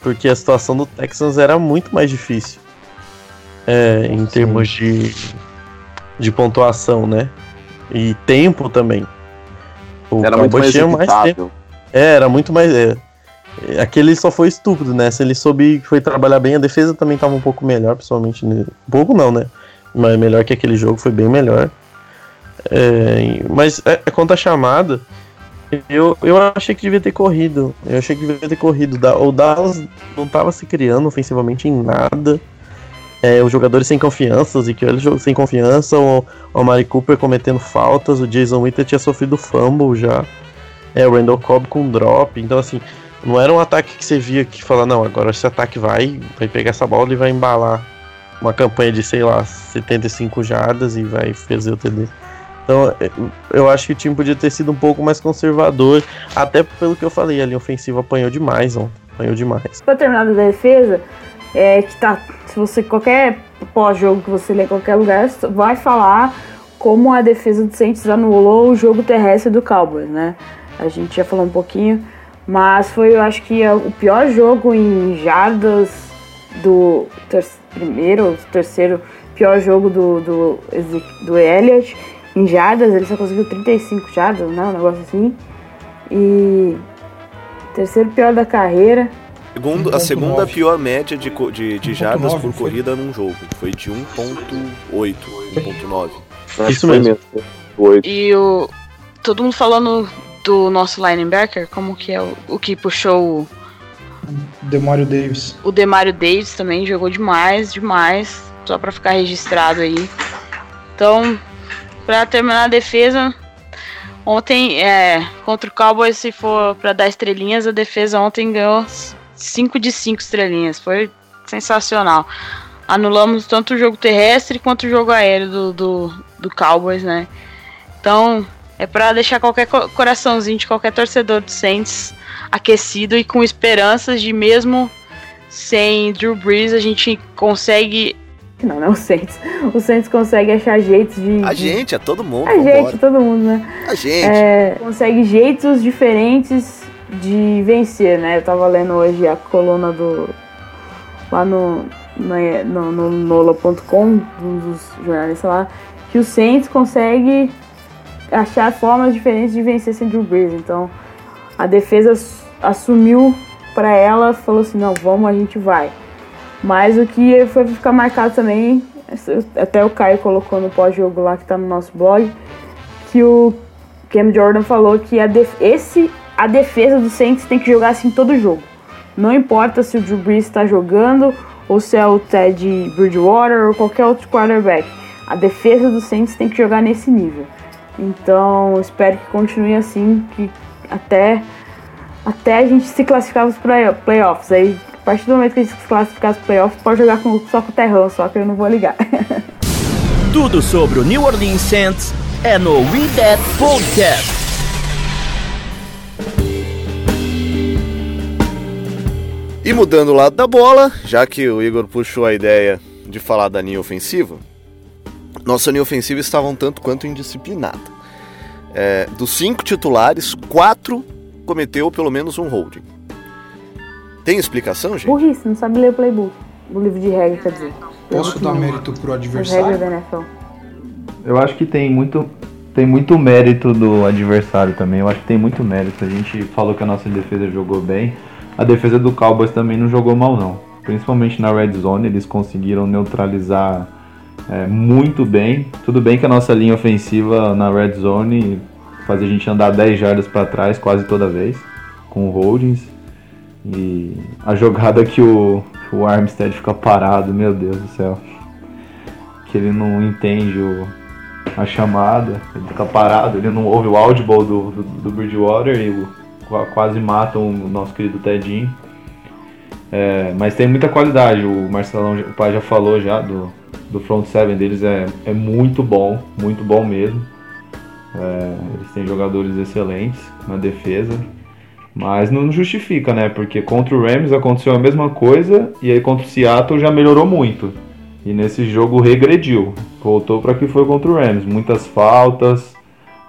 Speaker 7: Porque a situação do Texans era muito mais difícil. É, em termos de, de pontuação, né? E tempo também. O
Speaker 2: Era muito
Speaker 7: Cowboys
Speaker 2: mais
Speaker 7: tinha mais tempo. É, era muito mais. É. É, Aquele só foi estúpido, né? Se ele soube foi trabalhar bem, a defesa também estava um pouco melhor, principalmente. Um pouco não, né? Mas melhor que aquele jogo, foi bem melhor. É, mas é, é quanto à chamada, eu, eu achei que devia ter corrido. Eu achei que devia ter corrido. O Dallas não estava se criando ofensivamente em nada. É, os jogadores sem confiança, o Ezequiel sem confiança, o, o Mari Cooper cometendo faltas, o Jason Witten tinha sofrido fumble já. É, o Randall Cobb com drop. Então, assim, não era um ataque que você via que fala, não, agora esse ataque vai, vai pegar essa bola e vai embalar uma campanha de, sei lá, 75 jardas e vai fazer o TD. Então, é, eu acho que o time podia ter sido um pouco mais conservador, até pelo que eu falei, a linha ofensiva apanhou demais, ontem, apanhou demais.
Speaker 4: Pra terminar da defesa, é que tá. Se você qualquer pós-jogo que você ler em qualquer lugar, vai falar como a defesa do Saints anulou o jogo terrestre do Cowboys, né? A gente já falou um pouquinho, mas foi, eu acho que é o pior jogo em jardas do ter- primeiro ou terceiro pior jogo do, do, do Elliott. Em jardas, ele só conseguiu 35 jardas, né? Um negócio assim. E terceiro pior da carreira.
Speaker 2: Segundo, a
Speaker 3: 1.9.
Speaker 2: segunda pior média de, de, de jardas
Speaker 3: 1.9
Speaker 2: por
Speaker 3: foi?
Speaker 2: corrida num jogo. Foi de 1.8, 1.9.
Speaker 7: Isso
Speaker 2: Foi
Speaker 7: mesmo.
Speaker 2: Oito.
Speaker 8: E o. Todo mundo falando do nosso linebacker, como que é o, o que puxou o,
Speaker 3: Demario Davis.
Speaker 8: o Demario Davis também, jogou demais, demais. Só pra ficar registrado aí. Então, pra terminar a defesa, ontem, é, contra o Cowboys, se for pra dar estrelinhas, a defesa ontem ganhou 5 de 5 estrelinhas. Foi sensacional. Anulamos tanto o jogo terrestre quanto o jogo aéreo do, do, do Cowboys, né? Então, é pra deixar qualquer co- coraçãozinho de qualquer torcedor do Saints aquecido e com esperanças de mesmo sem Drew Brees a gente consegue
Speaker 4: Não, não é o Saints. O Saints consegue achar jeitos de.
Speaker 2: A gente, é todo mundo.
Speaker 4: A gente,
Speaker 2: vambora.
Speaker 4: todo mundo, né?
Speaker 2: A gente.
Speaker 4: É, consegue jeitos diferentes de vencer, né? Eu tava lendo hoje a coluna do. lá no. na- no, no Nola.com, um dos jornalistas lá, que o Saints consegue achar formas diferentes de vencer sem Drew Brees. Então a defesa ass- assumiu pra ela, falou assim: não, vamos, a gente vai. Mas o que foi ficar marcado também, até o Caio colocou no pós-jogo lá que tá no nosso blog, que o Cam Jordan falou que a, def- esse, a defesa do Saints tem que jogar assim todo jogo. Não importa se o Drew Brees está jogando ou se é o Ted Bridgewater ou qualquer outro quarterback. A defesa do Saints tem que jogar nesse nível. Então, espero que continue assim, que até, até a gente se classificar para os play playoffs. Aí, a partir do momento que a gente se classificar para os playoffs, pode jogar com, só com o Terrão, só que eu não vou ligar.
Speaker 1: Tudo sobre o New Orleans Saints é no We That Podcast.
Speaker 2: E mudando o lado da bola, já que o Igor puxou a ideia de falar da linha ofensiva, nossa linha ofensiva estava um tanto quanto indisciplinada. É, dos cinco titulares, quatro cometeu pelo menos um holding. Tem explicação, gente?
Speaker 4: Burrice, não sabe ler o playbook. O livro de regra, quer dizer.
Speaker 3: Posso dar mérito pro
Speaker 4: As regras
Speaker 3: adversário?
Speaker 4: da NFL.
Speaker 6: Eu acho que tem muito, tem muito mérito do adversário também. Eu acho que tem muito mérito. A gente falou que a nossa defesa jogou bem. A defesa do Cowboys também não jogou mal, não. Principalmente na red zone, eles conseguiram neutralizar é, muito bem. Tudo bem que a nossa linha ofensiva na red zone faz a gente andar 10 jardas para trás quase toda vez, com holdings. E a jogada que o, o Armstead fica parado, meu Deus do céu. Que ele não entende o, a chamada, ele fica parado, ele não ouve o audible do, do, do Bridgewater e o, qua- quase matam o nosso querido Tedinho. É, mas tem muita qualidade, o Marcelão, o pai já falou já do, do front seven deles é, é muito bom, muito bom mesmo. É, eles têm jogadores excelentes na defesa, mas não justifica, né? Porque contra o Rams aconteceu a mesma coisa e aí contra o Seattle já melhorou muito. E nesse jogo regrediu, voltou para que foi contra o Rams, muitas faltas,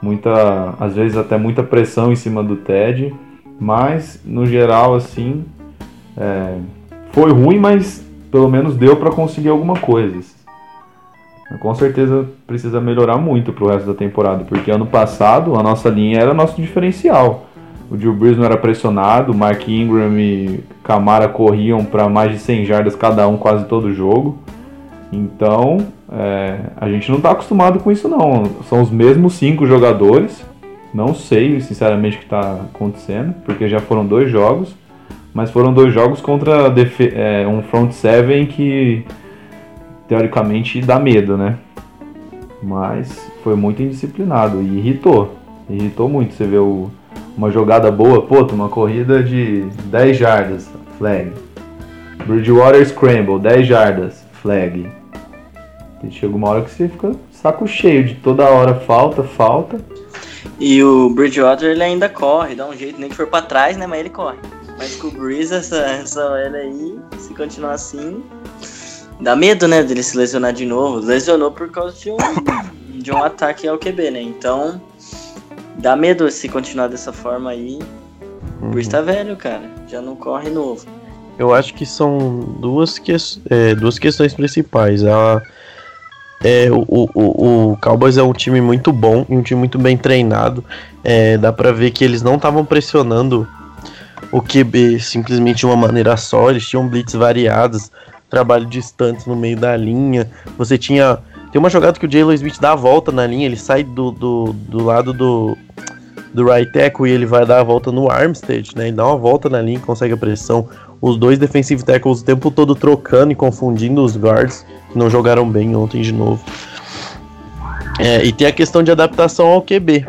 Speaker 6: muita, às vezes até muita pressão em cima do Ted, mas no geral assim é, foi ruim, mas pelo menos deu para conseguir alguma coisa. Com certeza precisa melhorar muito pro resto da temporada, porque ano passado a nossa linha era nosso diferencial. O Drew Brees não era pressionado, Mark Ingram e Camara corriam para mais de 100 jardas cada um quase todo jogo. Então, é, a gente não está acostumado com isso não. São os mesmos cinco jogadores. Não sei, sinceramente, o que está acontecendo, porque já foram dois jogos. Mas foram dois jogos contra é, um front seven que teoricamente dá medo, né? Mas foi muito indisciplinado e irritou. Irritou muito. Você vê o- uma jogada boa, pô, uma corrida de 10 jardas, flag. Bridgewater Scramble, 10 jardas, flag. E chega uma hora que você fica saco cheio de toda hora falta, falta.
Speaker 5: E o Bridgewater ele ainda corre, dá um jeito, nem que for pra trás, né? Mas ele corre. Mas com o Breeze, essa, essa aí, se continuar assim, dá medo, né? Dele se lesionar de novo. Lesionou por causa de um, de um ataque ao QB, né? Então, dá medo se continuar dessa forma aí. O Breeze tá velho, cara. Já não corre novo.
Speaker 7: Eu acho que são duas, que, é, duas questões principais. A, é, o, o, o Cowboys é um time muito bom e um time muito bem treinado. É, dá pra ver que eles não estavam pressionando o QB simplesmente de uma maneira só. Eles tinham blitz variados, trabalho distante no meio da linha. Você tinha. Tem uma jogada que o Jalen Smith dá a volta na linha, ele sai do, do, do lado do, do right tackle e ele vai dar a volta no Armstead, né? Ele dá uma volta na linha e consegue a pressão. Os dois defensive tackles o tempo todo trocando e confundindo os guards, que não jogaram bem ontem de novo. É, e tem a questão de adaptação ao QB.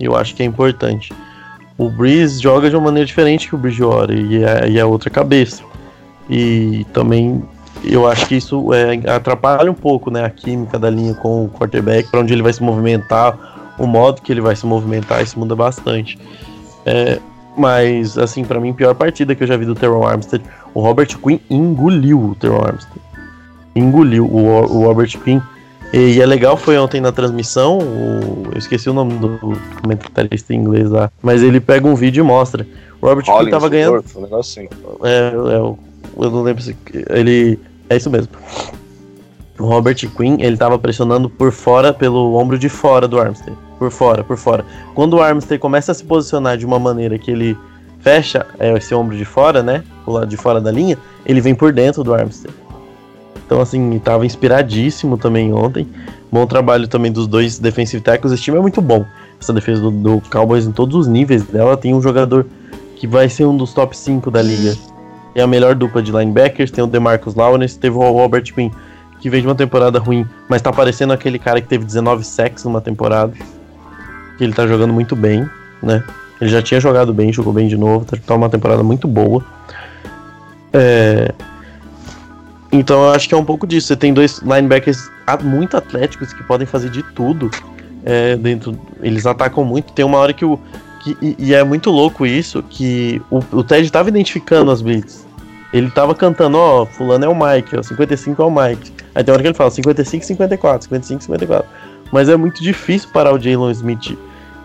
Speaker 7: Eu acho que é importante. O Breeze joga de uma maneira diferente que o Bridgewater e é, e é outra cabeça. E também eu acho que isso é, atrapalha um pouco né, a química da linha com o quarterback, para onde ele vai se movimentar, o modo que ele vai se movimentar, isso muda bastante. É, mas, assim, para mim, pior partida que eu já vi do Teron Armstead, o Robert Quinn engoliu o Teron Armstead. Engoliu o, o Robert Quinn. E, é legal, foi ontem na transmissão, o- eu esqueci o nome do comentarista em inglês lá, mas ele pega um vídeo e mostra. O Robert Quinn tava ganhando.
Speaker 2: Hollingsworth, um negócio assim.
Speaker 7: É, é, eu eu não lembro se. Ele. É isso mesmo. O Robert Quinn, ele tava pressionando por fora, pelo ombro de fora do Armstead. Por fora, por fora. Quando o Armstead começa a se posicionar de uma maneira que ele fecha é, esse ombro de fora, né? O lado de fora da linha, ele vem por dentro do Armstead. Então, assim, tava inspiradíssimo também ontem. Bom trabalho também dos dois defensive tackles. Esse time é muito bom. Essa defesa do, do Cowboys em todos os níveis dela tem um jogador que vai ser um dos top 5 da liga. É a melhor dupla de linebackers, tem o DeMarcus Lawrence, teve o Robert Quinn, que veio de uma temporada ruim, mas tá parecendo aquele cara que teve 19 sacks numa temporada. Que ele tá jogando muito bem, né? Ele já tinha jogado bem, jogou bem de novo, tá, tá uma temporada muito boa. É... Então eu acho que é um pouco disso. Você tem dois linebackers muito atléticos que podem fazer de tudo. É, dentro, eles atacam muito. Tem uma hora que o. Que, e, e, é muito louco isso, que o, o Ted tava identificando as blitz. Ele tava cantando, ó, oh, fulano é o Mike, ó, 55 é o Mike. Aí tem hora que ele fala 55, 54, 55, 54. Mas é muito difícil parar o Jalen Smith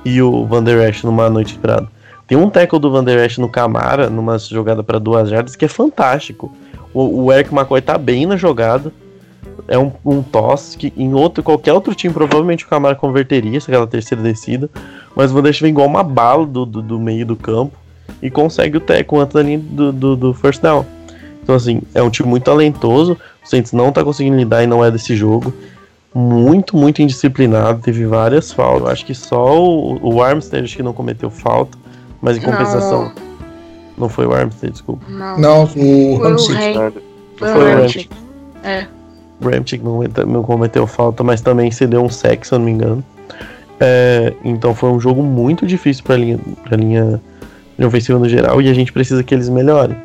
Speaker 7: e o Van Der Esch numa noite esperada. Tem um tackle do Van Der Esch no Camara, numa jogada para duas jardas, que é fantástico. O, o Eric McCoy tá bem na jogada. É um, um toss que em outro, qualquer outro time provavelmente o Camara converteria se aquela terceira descida. Mas o Van Der Esch vem igual uma bala do, do, do meio do campo e consegue o tackle antes da linha do, do, do first down. Então, assim, é um time muito talentoso. O Saints não tá conseguindo lidar e não é desse jogo. Muito, muito indisciplinado. Teve várias faltas. Eu acho que só o, o Armstead acho que não cometeu falta. Mas em compensação. Não, não foi o Armstead, desculpa.
Speaker 3: Não, não o
Speaker 4: Ramsey.
Speaker 7: Foi o Ramsey. É. Ramsey não, não cometeu falta, mas também cedeu um sec, se eu não me engano. É, então foi um jogo muito difícil para a linha, pra linha ofensiva no geral e a gente precisa que eles melhorem.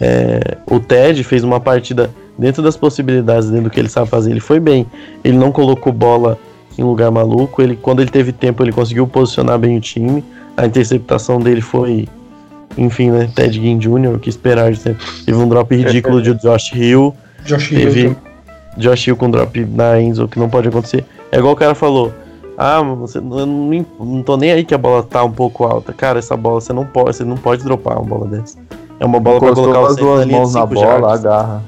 Speaker 7: É, o Ted fez uma partida dentro das possibilidades, dentro do que ele sabe fazer, ele foi bem. Ele não colocou bola em lugar maluco. Ele, quando ele teve tempo, ele conseguiu posicionar bem o time. A interceptação dele foi, enfim, né? Ted Ginn Jr., o que esperar. Teve um drop ridículo de Josh Hill.
Speaker 3: Josh
Speaker 7: teve Hill. Josh Hill com drop na Enzo, que não pode acontecer. É igual o cara falou. Ah, você, eu não, não tô nem aí que a bola tá um pouco alta. Cara, essa bola você não pode, você não pode dropar uma bola dessa. É uma bola para colocar
Speaker 6: as duas mãos na bola, agarra.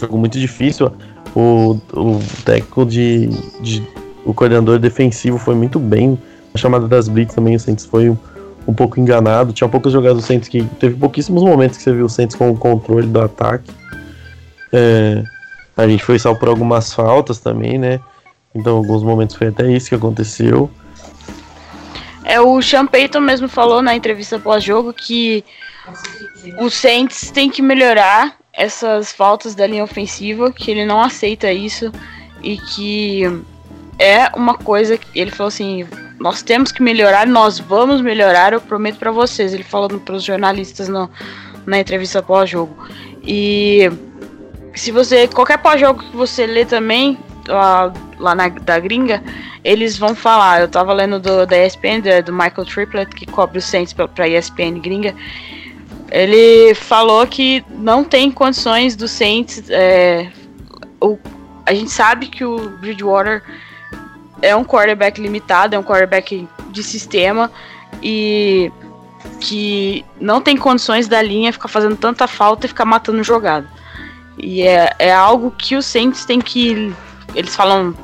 Speaker 7: Jogo muito difícil. O, o técnico de, de, O coordenador defensivo foi muito bem. A chamada das Blitz também, o Santos foi um, um pouco enganado. Tinha poucos jogadores do Santos que. Teve pouquíssimos momentos que você viu o Santos com o controle do ataque. É, a gente foi salvo por algumas faltas também, né? Então, alguns momentos foi até isso que aconteceu.
Speaker 4: É, o Sean Payton mesmo falou na entrevista pós-jogo que o Saints tem que melhorar essas faltas da linha ofensiva, que ele não aceita isso e que é uma coisa que ele falou assim, nós temos que melhorar, nós vamos melhorar, eu prometo para vocês. Ele falando para os jornalistas no, na entrevista pós-jogo. E se você qualquer pós-jogo que você lê também lá, lá na da gringa, eles vão falar. Eu tava lendo do da ESPN do, Michael Triplett que cobre o Saints para ESPN gringa ele falou que não tem condições do Saints. É, o, a gente sabe que o Bridgewater é um quarterback limitado, é um quarterback de sistema e que não tem condições da linha ficar fazendo tanta falta e ficar matando jogada. E é, é algo que o Saints tem que. Eles falam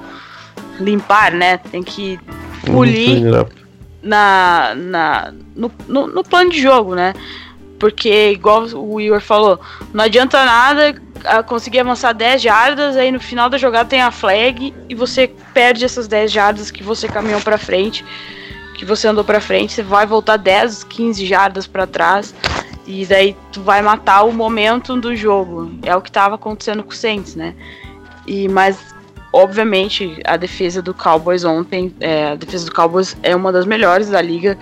Speaker 4: limpar, né? Tem que polir na, na, no, no, no plano de jogo, né? Porque, igual o Igor falou, não adianta nada conseguir avançar 10 jardas, aí no final da jogada tem a flag e você perde essas 10 jardas que você caminhou para frente, que você andou para frente, você vai voltar 10, 15 jardas para trás e daí tu vai matar o momento do jogo. É o que estava acontecendo com o Saints, né? E mas obviamente a defesa do Cowboys ontem, é, a defesa do Cowboys é uma das melhores da liga.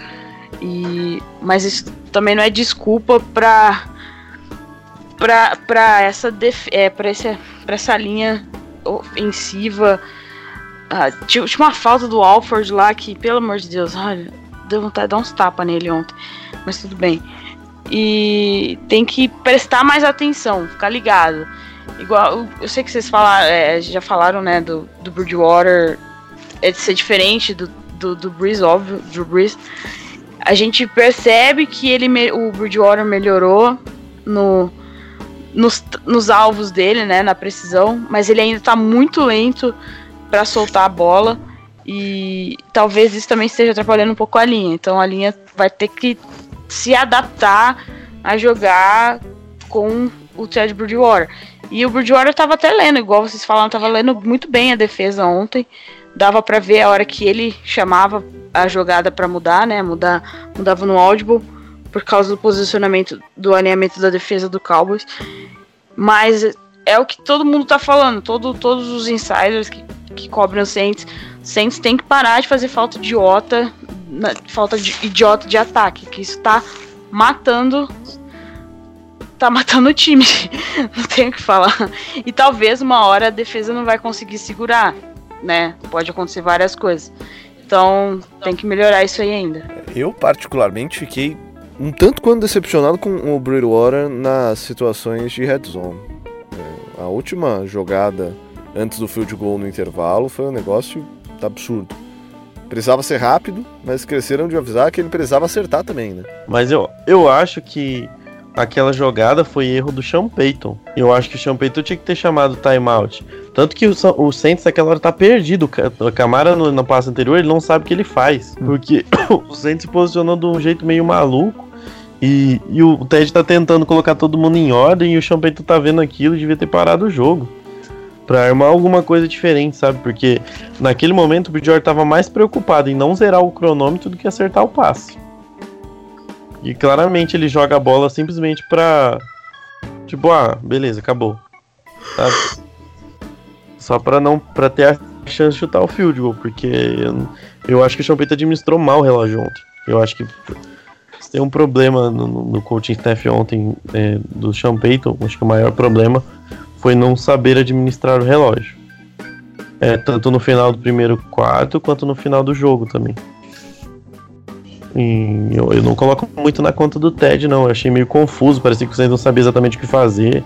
Speaker 4: E mas isso também não é desculpa para para para essa def, é, para essa para essa linha ofensiva. Ah, tinha, tinha, uma falta do Alford lá que, pelo amor de Deus, olha, deu vontade de dar uns tapas nele ontem. Mas tudo bem. E tem que prestar mais atenção, ficar ligado. Igual, eu sei que vocês falaram, é, já falaram, né, do, do Bridgewater é de ser diferente do, do, do Breeze, óbvio, do Breeze a gente percebe que ele o Bridgewater melhorou no, nos, nos alvos dele, né, na precisão, mas ele ainda está muito lento para soltar a bola e talvez isso também esteja atrapalhando um pouco a linha. Então a linha vai ter que se adaptar a jogar com o Ted Bridgewater. E o Bridgewater estava até lendo, igual vocês falaram, estava lendo muito bem a defesa ontem dava para ver a hora que ele chamava a jogada para mudar, né? Mudar, mudava no audible
Speaker 8: por causa do posicionamento do alinhamento da defesa do Cowboys. Mas é o que todo mundo tá falando, todo, todos os insiders que, que cobrem o Saints. Saints tem que parar de fazer falta idiota, na, falta de idiota de ataque, que isso tá matando tá matando o time. não tenho o que falar. E talvez uma hora a defesa não vai conseguir segurar, né? Pode acontecer várias coisas. Então tem que melhorar isso aí ainda.
Speaker 2: Eu, particularmente, fiquei um tanto quanto decepcionado com o Bridgewater nas situações de red zone. É, a última jogada antes do field goal no intervalo foi um negócio absurdo. Precisava ser rápido, mas cresceram de avisar que ele precisava acertar também, né?
Speaker 7: Mas eu, eu acho que aquela jogada foi erro do Sean Payton. Eu acho que o Sean Payton tinha que ter chamado timeout. Tanto que o, o Saints naquela hora tá perdido. O Camara no, na passe anterior, ele não sabe o que ele faz. Hum. Porque o Saints se posicionou de um jeito meio maluco. E, e o Ted tá tentando colocar todo mundo em ordem e o Sean Payton tá vendo aquilo e devia ter parado o jogo. Pra armar alguma coisa diferente, sabe? Porque naquele momento o Bridgewater tava mais preocupado em não zerar o cronômetro do que acertar o passe. E claramente ele joga a bola simplesmente pra. Tipo, ah, beleza, acabou. Sabe? Só pra não. pra ter a chance de chutar o field goal, porque eu, eu acho que o Champeta administrou mal o relógio ontem. Eu acho que tem um problema no, no coaching staff ontem é, do Sean Payton, acho que o maior problema foi não saber administrar o relógio. É, tanto no final do primeiro quarto quanto no final do jogo também. Eu, eu, não coloco muito na conta do Ted, não. Eu achei meio confuso, parecia que vocês não sabiam exatamente o que fazer.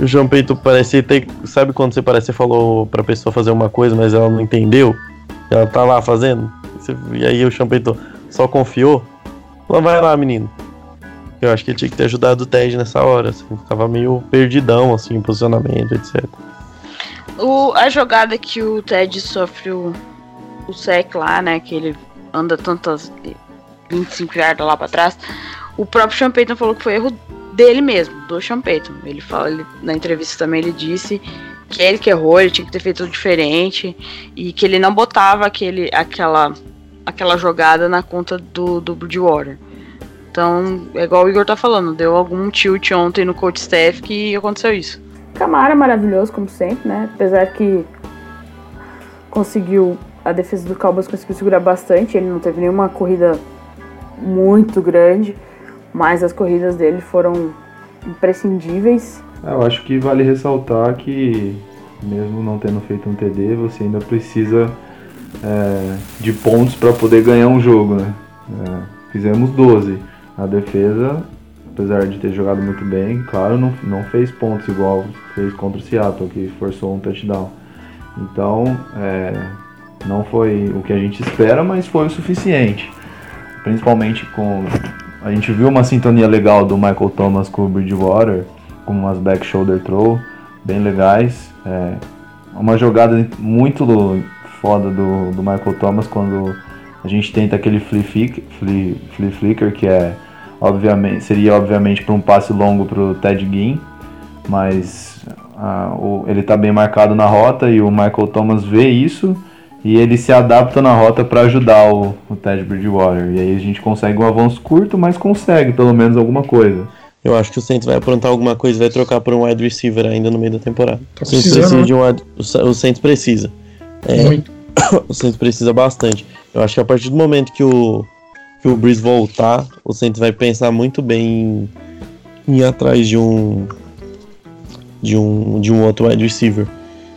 Speaker 7: O João Peito parecia ter. Sabe quando você parece que falou pra pessoa fazer uma coisa, mas ela não entendeu? Ela tá lá fazendo? E aí o João Peito só confiou? Então vai lá, menino. Eu acho que ele tinha que ter ajudado o Ted nessa hora, assim. Tava meio perdidão, assim, posicionamento, etc.
Speaker 8: O, a jogada que o Ted sofre o, o sec lá, né? Que ele anda tantas 25 yardas lá para trás. O próprio Sean falou que foi erro dele mesmo, do Sean. Ele fala, ele, na entrevista também ele disse que ele que errou, ele tinha que ter feito tudo diferente e que ele não botava aquele, aquela, aquela jogada na conta do, do Bridgewater. Então, é igual o Igor tá falando, deu algum tilt ontem no coach staff que aconteceu isso.
Speaker 4: Camara maravilhoso, como sempre, né? Apesar que conseguiu, a defesa do Cowboys conseguiu segurar bastante, ele não teve nenhuma corrida muito grande, mas as corridas dele foram imprescindíveis.
Speaker 6: É, eu acho que vale ressaltar que, mesmo não tendo feito um TD, você ainda precisa é, de pontos para poder ganhar um jogo, né? É, fizemos 12. A defesa, apesar de ter jogado muito bem, claro, não, não fez pontos igual fez contra o Seattle, que forçou um touchdown. Então, é, não foi o que a gente espera, mas foi o suficiente principalmente com. A gente viu uma sintonia legal do Michael Thomas com o Bridgewater, com umas back shoulder throw bem legais. É, uma jogada muito foda do, do Michael Thomas quando a gente tenta aquele flea, flea, flea flicker que é obviamente seria obviamente para um passe longo para o Ted Ginn, mas o, ele está bem marcado na rota e o Michael Thomas vê isso e ele se adapta na rota para ajudar o, o Ted Bridgewater. E aí a gente consegue um avanço curto, mas consegue pelo menos alguma coisa.
Speaker 7: Eu acho que o Saints vai aprontar alguma coisa, vai trocar por um wide receiver ainda no meio da temporada. Tá o Saints precisa de um wide, o Saints precisa. É, Muito. o Saints precisa bastante. Eu acho que a partir do momento que o que o Breeze voltar, o Saints vai pensar muito bem em, ir atrás de um de um de um outro wide receiver.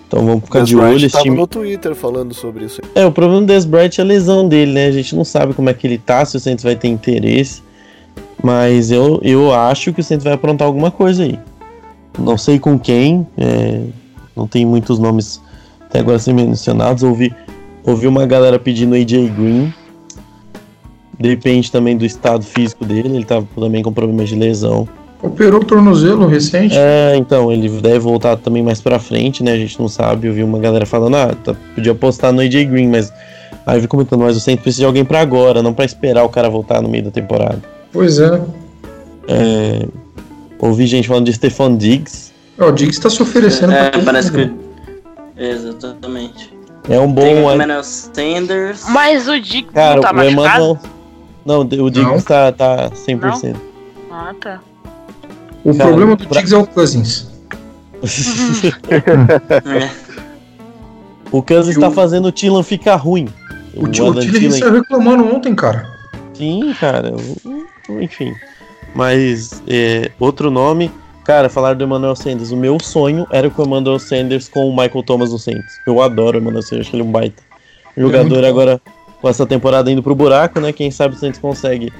Speaker 7: Então vamos ficar Des de olho.
Speaker 2: Esse time... no Twitter falando sobre isso.
Speaker 7: É, o problema do Des Bryant é a lesão dele, né? A gente não sabe como é que ele tá, se o Santos vai ter interesse. Mas eu, eu acho que o Santos vai aprontar alguma coisa aí. Não sei com quem, é, não tem muitos nomes até agora sendo mencionados. Ouvi, ouvi uma galera pedindo AJ Green. Depende também do estado físico dele, ele tá também com problemas de lesão.
Speaker 3: Operou o tornozelo recente?
Speaker 7: É, então, ele deve voltar também mais pra frente, né? A gente não sabe. Eu vi uma galera falando, ah, tá, podia apostar no AJ Green, mas. Aí eu vi comentando, mas o Saints precisa de alguém pra agora, não pra esperar o cara voltar no meio da temporada.
Speaker 3: Pois é.
Speaker 7: é ouvi gente falando de Stefan Diggs.
Speaker 3: É, o Diggs tá se oferecendo
Speaker 5: é, pra parece que. Exatamente.
Speaker 7: É um bom.
Speaker 5: Tem o Sanders.
Speaker 8: Mas o Diggs
Speaker 7: cara,
Speaker 8: não tá
Speaker 7: o Emmanuel, Não, o Diggs tá, tá 100%.
Speaker 8: Ah, tá.
Speaker 3: O
Speaker 7: Cara,
Speaker 3: problema do
Speaker 7: pra-
Speaker 3: Diggs é o Cousins.
Speaker 5: É.
Speaker 7: o Kansas
Speaker 3: E
Speaker 7: tá
Speaker 3: o-
Speaker 7: fazendo o Tillan ficar ruim.
Speaker 3: O, o
Speaker 7: Thielen-
Speaker 3: saiu reclamando ontem, cara.
Speaker 7: Sim, cara. Enfim. Mas, é, outro nome. Cara, falar do Emmanuel Sanders. O meu sonho era com o Emmanuel Sanders com o Michael Thomas no Saints. Eu adoro o Emmanuel Sanders, acho que ele é um baita. Jogador
Speaker 3: muito bom.
Speaker 7: Com essa temporada indo pro buraco, né? Quem sabe o Saints consegue.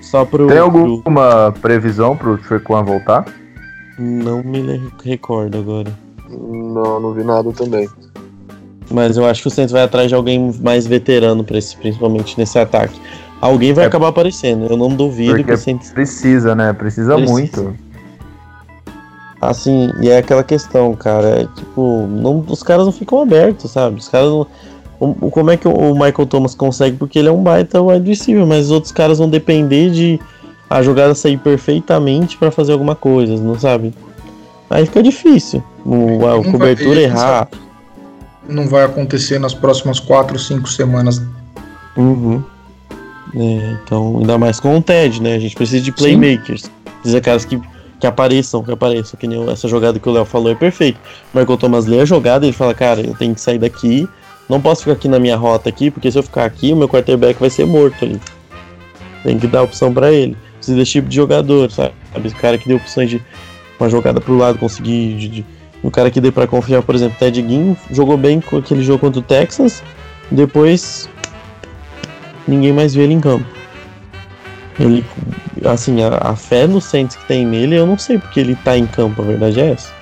Speaker 7: Só pro.
Speaker 6: Tem
Speaker 7: pro-
Speaker 6: alguma previsão pro Trequan voltar?
Speaker 7: Não me recordo agora.
Speaker 2: Não, não vi nada também.
Speaker 7: Mas eu acho que o Saints vai atrás de alguém mais veterano, pra esse, principalmente nesse ataque. Alguém vai
Speaker 6: É-
Speaker 7: acabar aparecendo. Eu não duvido
Speaker 6: Porque
Speaker 7: que o Saints
Speaker 6: Precisa, né? Precisa,
Speaker 7: Precisa.
Speaker 6: muito.
Speaker 7: Assim, e é aquela questão, cara. É, tipo, não, os caras não ficam abertos, sabe? Os caras não. O- como é que o- Michael Thomas consegue? Porque ele é um baita wide receiver, mas os outros caras vão depender de a jogada sair perfeitamente pra fazer alguma coisa, não sabe? Aí fica difícil. O, a
Speaker 3: Não vai-
Speaker 7: cobertura
Speaker 3: ele
Speaker 7: errar.
Speaker 3: Não vai acontecer nas próximas 4, 5 semanas.
Speaker 7: Uhum. É, então, ainda mais com o TED, né? A gente precisa de playmakers. Precisa de caras que, que apareçam, que apareçam. Que nem essa jogada que o Léo falou é perfeito. O Michael Thomas lê a jogada e ele fala, cara, eu tenho que sair daqui. Não posso ficar aqui na minha rota aqui, porque se eu ficar aqui, o meu quarterback vai ser morto ali. Tem que dar opção pra ele. Precisa desse tipo de jogador, sabe? O cara que dê opções de uma jogada pro lado, conseguir. De, de- um cara que dê pra confiar, por exemplo, Ted Ginn jogou bem com aquele jogo contra o Texans. Depois ninguém mais vê ele em campo. Ele, assim, a, a fé no Saints que tem nele, eu não sei porque ele tá em campo, a verdade é essa.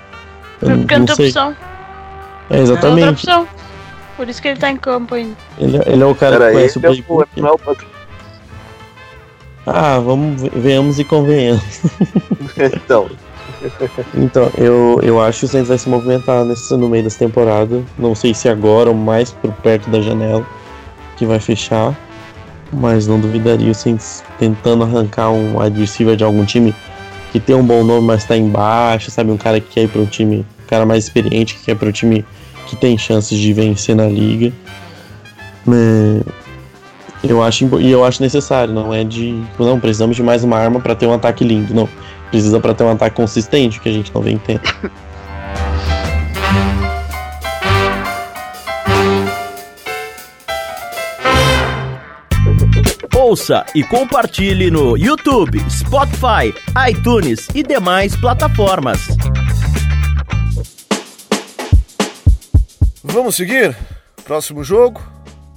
Speaker 7: Eu
Speaker 8: É porque não
Speaker 7: não
Speaker 8: tem
Speaker 7: sei.
Speaker 8: opção.
Speaker 7: É,
Speaker 8: Não tem outra
Speaker 7: exatamente.
Speaker 8: opção. Por isso que ele tá em campo ainda.
Speaker 7: Ele, ele é o cara
Speaker 2: Era
Speaker 7: que conhece o
Speaker 2: o
Speaker 7: playbook.
Speaker 2: Emmanuel Patrick?
Speaker 7: Ah, vamos, ve- venhamos e convenhamos.
Speaker 2: Então,
Speaker 7: Então, eu, eu acho que o Saints vai se movimentar nesse, no meio dessa temporada. Não sei se agora ou mais por perto da janela que vai fechar. Mas não duvidaria o Saints tentando arrancar um receiver de algum time que tem um bom nome, mas tá embaixo, sabe? Um cara que quer ir para um time, um cara mais experiente, que quer para um time que tem chances de vencer na liga. É, eu acho, e eu acho necessário, não é de. Não, precisamos de mais uma arma para ter um ataque lindo. Não. Precisa para ter um ataque consistente, que a gente não vem tendo.
Speaker 1: Ouça e compartilhe no YouTube, Spotify, iTunes e demais plataformas.
Speaker 2: Vamos seguir? Próximo jogo: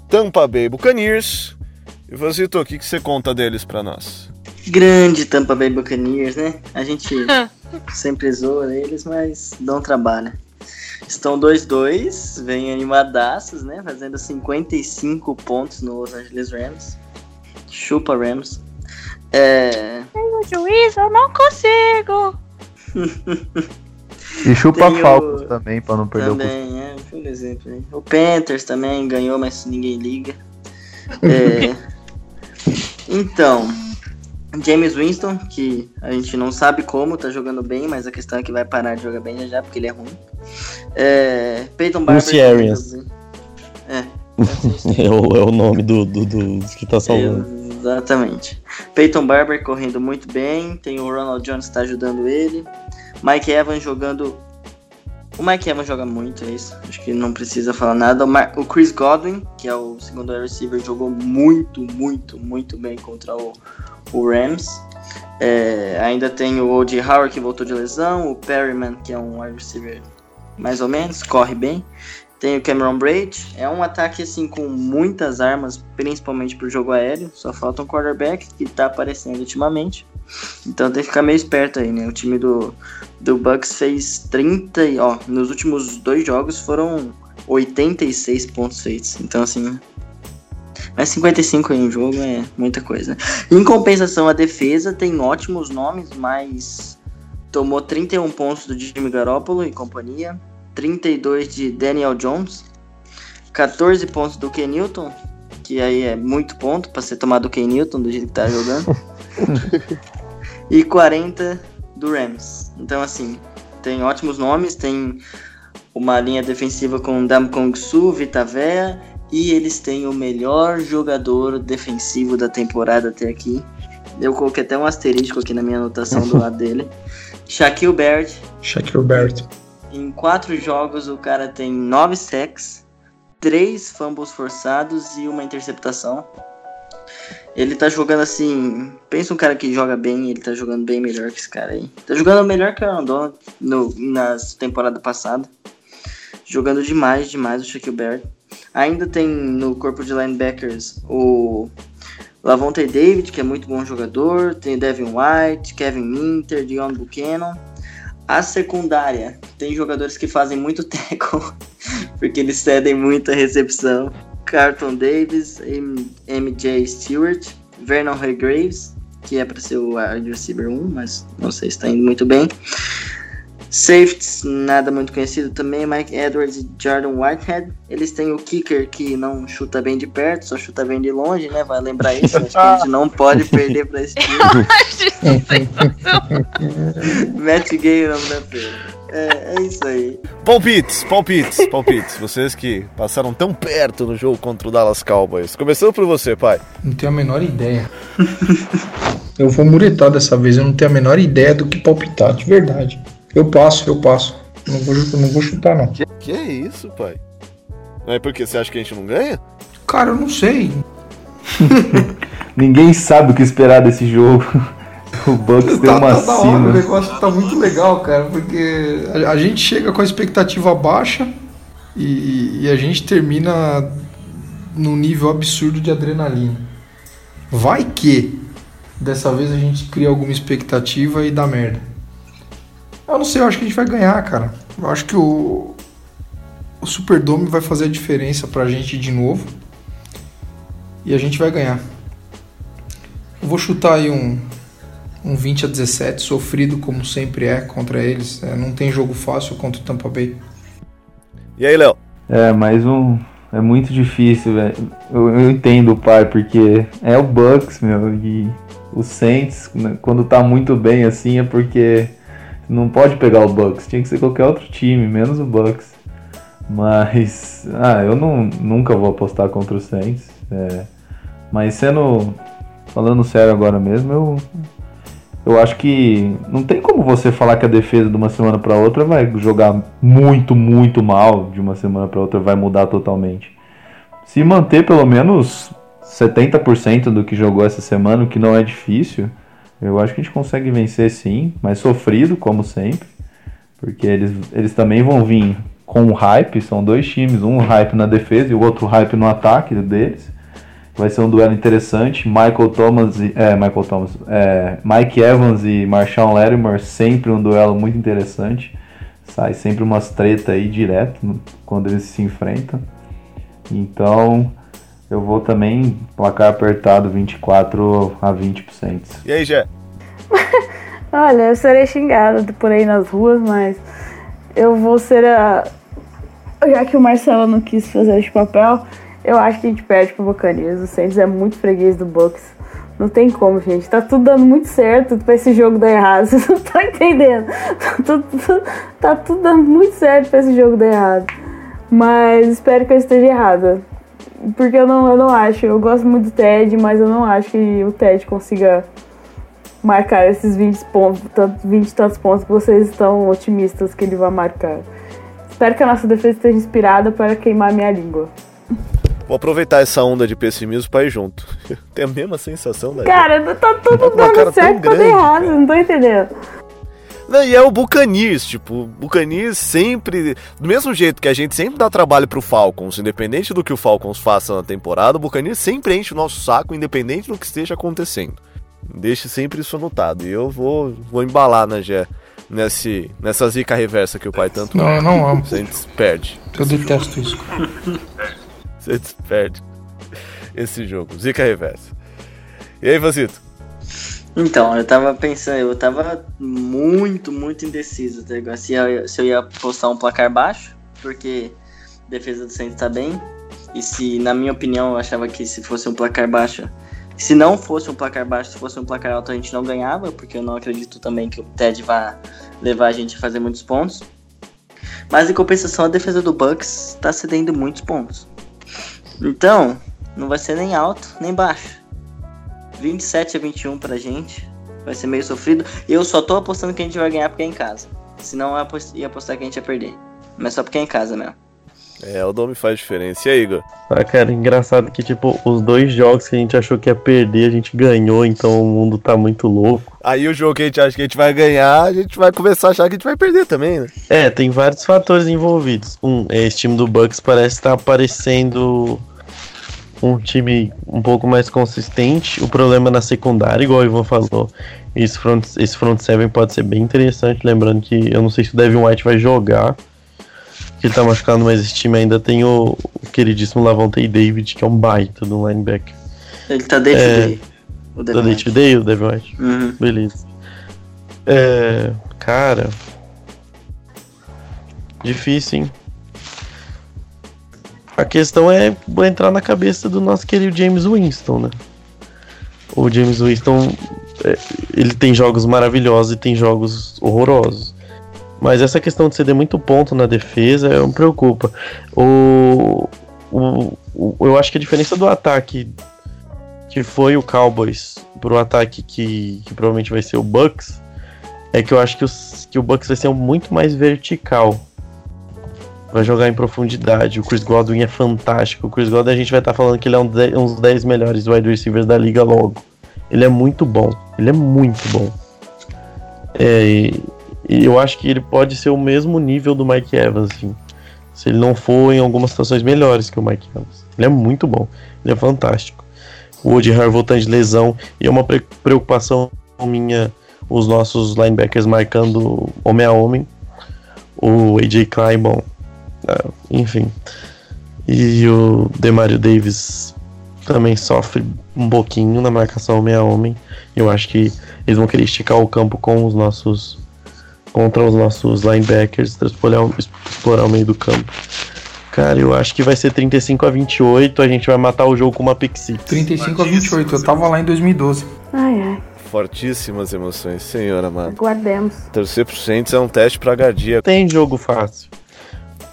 Speaker 2: Tampa Bay Buccaneers. E Vazito, o que, que você conta deles pra nós?
Speaker 5: Grande Tampa Bay Buccaneers, né? A gente sempre zoa eles, mas dão trabalho. Estão 2-2, vêm animadaços, né? Fazendo 55 pontos no Los Angeles Rams. Chupa Rams. É.
Speaker 8: O juiz, eu não consigo.
Speaker 6: E chupa
Speaker 5: Tem o-
Speaker 6: Falcons também, pra não perder o
Speaker 5: Também, é, por exemplo. né? O Panthers também ganhou, mas ninguém liga. É, então, James Winston, que a gente não sabe como, tá jogando bem, mas a questão é que vai parar de jogar bem já já, porque ele é ruim. É, Peyton Barber.
Speaker 7: Lucy Arians.
Speaker 5: É,
Speaker 7: É o, é o nome do, do, do que tá salvando.
Speaker 5: Exatamente. Peyton Barber correndo muito bem. Tem o Ronald Jones que tá ajudando ele. Mike Evans jogando. O Mike Evans joga muito, é isso. Acho que não precisa falar nada. O, Mar- o Chris Godwin, que é o segundo receiver, jogou muito, muito, muito bem contra o, o Rams. É, ainda tem o O.J. Howard que voltou de lesão. O Perryman, que é um wide receiver mais ou menos, corre bem. Tem o Cameron Braid. É um ataque assim com muitas armas, principalmente pro jogo aéreo. Só falta um quarterback que tá aparecendo ultimamente. Então tem que ficar meio esperto aí, né? O time do, do Bucks fez 30 e, ó, nos últimos dois jogos foram 86 pontos feitos. Então assim, mas 55 em um jogo é muita coisa. né? Em compensação, a defesa tem ótimos nomes, mas tomou 31 pontos do Jimmy Garoppolo e companhia, 32 de Daniel Jones, 14 pontos do Ken Newton, que aí é muito ponto para ser tomado do Ken Newton do jeito que tá jogando, e 40 do Rams. Então assim, tem ótimos nomes, tem uma linha defensiva com Dam Kong Su, Vita Vea, E eles têm o melhor jogador defensivo da temporada até aqui. Eu coloquei até um asterisco aqui na minha anotação do lado dele. Shaquille Barrett.
Speaker 3: Shaquille Barrett.
Speaker 5: Em quatro jogos o cara tem nove sacks, três fumbles forçados e uma interceptação. Ele tá jogando assim. Pensa um cara que joga bem, ele tá jogando bem melhor que esse cara aí. Tá jogando melhor que o Aaron Donald no, nas temporada passada. Jogando demais, demais o Shaquille Barrett. Ainda tem no corpo de linebackers o Lavonte David, que é muito bom jogador. Tem Devin White, Kevin Minter, Dion Buchanan. A secundária tem jogadores que fazem muito tackle, porque eles cedem muita recepção. Carlton Davis, MJ Stewart, Vernon Hargraves, que é para ser o wide receiver 1, mas não sei se está indo muito bem. Safeties, nada muito conhecido também, Mike Edwards e Jordan Whitehead. Eles têm o kicker que não chuta bem de perto, só chuta bem de longe, né? Vai lembrar isso, acho que a gente não pode perder para esse time. Matt Gay, o nome da feira. É, é isso aí.
Speaker 2: Palpites, palpites, palpites. Vocês que passaram tão perto no jogo contra o Dallas Cowboys. Começando por você, pai.
Speaker 3: Não tenho a menor ideia. eu vou muretar dessa vez, eu não tenho a menor ideia do que palpitar, de verdade. Eu passo, eu passo. Não vou, não vou chutar, não.
Speaker 2: Que é isso, pai? É porque você acha que a gente não ganha?
Speaker 3: Cara, eu não sei.
Speaker 6: Ninguém sabe o que esperar desse jogo. O Bucks tem
Speaker 3: Tá,
Speaker 6: uma
Speaker 3: tá da hora, o negócio tá muito legal, cara, porque a, a gente chega com a expectativa baixa e, e a gente termina num nível absurdo de adrenalina. Vai que dessa vez a gente cria alguma expectativa e dá merda. Eu não sei, eu acho que a gente vai ganhar, cara. Eu acho que o, o Superdome vai fazer a diferença pra gente de novo e a gente vai ganhar. Eu vou chutar aí um, um 20 a 17, sofrido como sempre é contra eles. É, não tem jogo fácil contra o Tampa Bay.
Speaker 2: E aí, Léo?
Speaker 6: É, mais um. É muito difícil, velho. Eu, eu entendo o pai, porque é o Bucks, meu, e o Saints, né, quando tá muito bem assim, é porque não pode pegar o Bucks, tinha que ser qualquer outro time, menos o Bucks. Mas, ah, eu não, nunca vou apostar contra o Saints. é. mas sendo, falando sério agora mesmo, eu, eu acho que não tem como você falar que a defesa de uma semana para outra vai jogar muito, muito mal, de uma semana para outra vai mudar totalmente. Se manter pelo menos 70% do que jogou essa semana, o que não é difícil, eu acho que a gente consegue vencer sim, mas sofrido, como sempre, porque eles, eles também vão vir com o hype, são dois times, um hype na defesa e o outro hype no ataque deles. Vai ser um duelo interessante. Michael Thomas e. É, Michael Thomas. É, Mike Evans e Marshawn Lattimore, sempre um duelo muito interessante. Sai sempre umas treta aí direto quando eles se enfrentam. Então, eu vou também placar apertado 24 a 20%.
Speaker 2: E aí, Jé?
Speaker 4: Olha, eu serei xingada por aí nas ruas, mas eu vou ser a. Já que o Marcelo não quis fazer esse papel, eu acho que a gente perde pro Buccaneers. O Saints é muito freguês do Bucks. Não tem como, gente. Tá tudo dando muito certo pra esse jogo dar errado. Vocês não estão entendendo. Tá tudo, tá tudo dando muito certo pra esse jogo dar errado. Mas espero que eu esteja errada. Porque eu não, eu não acho. Eu gosto muito do Ted, mas eu não acho que o Ted consiga marcar esses 20 pontos, tanto, 20 e tantos pontos que vocês estão otimistas que ele vai marcar. Espero que a nossa defesa esteja inspirada para queimar minha língua.
Speaker 2: Vou aproveitar essa onda de pessimismo pra ir junto. Tem a mesma sensação da
Speaker 4: Cara, tá tudo
Speaker 2: Tá
Speaker 4: dando certo
Speaker 2: grande,
Speaker 4: errado, não tô entendendo.
Speaker 2: Não, e é o Buccaneers, tipo, o Buccaneers sempre, do mesmo jeito que a gente sempre dá trabalho pro Falcons, independente do que o Falcons faça na temporada, o Buccaneers sempre enche o nosso saco, independente do que esteja acontecendo. Deixe sempre isso anotado. E eu vou, vou embalar na Gé, nesse, nessa zica reversa que o pai tanto
Speaker 3: Não, eu não amo.
Speaker 2: Gente perde.
Speaker 3: Eu detesto isso.
Speaker 2: Gente perde esse jogo. Zica reversa. E aí, Vasito?
Speaker 5: Então, eu tava pensando, eu tava muito, muito indeciso agora se eu, se eu ia postar um placar baixo, porque a defesa do Saints tá bem. E se, na minha opinião, eu achava que se fosse um placar baixo, se não fosse um placar baixo, se fosse um placar alto, a gente não ganhava, porque eu não acredito também que o Ted vá levar a gente a fazer muitos pontos. Mas em compensação, a defesa do Bucks tá cedendo muitos pontos. Então, não vai ser nem alto, nem baixo. 27 a 21 pra gente. Vai ser meio sofrido. Eu só tô apostando que a gente vai ganhar porque é em casa. Senão eu ia apostar que a gente ia perder. Mas só porque é em casa mesmo.
Speaker 2: É, o nome faz diferença. E aí, Igor?
Speaker 7: Ah, cara, engraçado que, tipo, os dois jogos que a gente achou que ia perder, a gente ganhou, então o mundo tá muito louco.
Speaker 2: Aí o jogo que a gente acha que a gente vai ganhar, a gente vai começar a achar que a gente vai perder também, né?
Speaker 7: É, tem vários fatores envolvidos. Um, é, esse time do Bucks parece estar aparecendo um time um pouco mais consistente. O problema na secundária, igual o Ivan falou. Esse front, esse front seven pode ser bem interessante. Lembrando que eu não sei se o Devin White vai jogar. Que ele tá machucado, mas esse time ainda tem o, o queridíssimo Lavonte David, que é um baita do linebacker.
Speaker 5: Ele tá day to
Speaker 7: É.
Speaker 5: day. O
Speaker 7: Da
Speaker 5: Devin
Speaker 7: Day to Day, o Devin White?
Speaker 5: Uhum.
Speaker 7: Beleza. É. Cara. Difícil, hein? A questão é entrar na cabeça do nosso querido James Winston, né? O James Winston, é, ele tem jogos maravilhosos e tem jogos horrorosos. Mas essa questão de ceder muito ponto na defesa me preocupa. O, o, o- eu acho que a diferença do ataque que foi o Cowboys pro ataque que, que provavelmente vai ser o Bucks é que eu acho que, os, que o Bucks vai ser muito mais vertical. Vai jogar em profundidade. O Chris Godwin é fantástico. O Chris Godwin a gente vai estar falando que ele é um, dos 10 melhores wide receivers da liga logo. Ele é muito bom. Ele é muito bom. É, e, e eu acho que ele pode ser o mesmo nível do Mike Evans, assim. Se ele não for em algumas situações melhores que o Mike Evans. Ele é muito bom. Ele é fantástico. O Woody Harrell voltando de lesão. E é uma pre- preocupação minha os nossos linebackers marcando homem a homem. O AJ Klein, bom, enfim. E o Demario Davis também sofre um pouquinho na marcação homem a homem. Eu acho que eles vão querer esticar o campo com os nossos contra os nossos linebackers, explorar, o- explorar o meio do campo. Cara, eu acho que vai ser 35 a 28, a gente vai matar o jogo com uma pick six.
Speaker 3: 35 a 28, eu tava lá em 2012.
Speaker 4: Ai, ai.
Speaker 2: Fortíssimas emoções, senhor amado.
Speaker 4: Aguardemos.
Speaker 2: Torcer pro Saints é um teste pra cardíaco.
Speaker 7: Tem jogo fácil.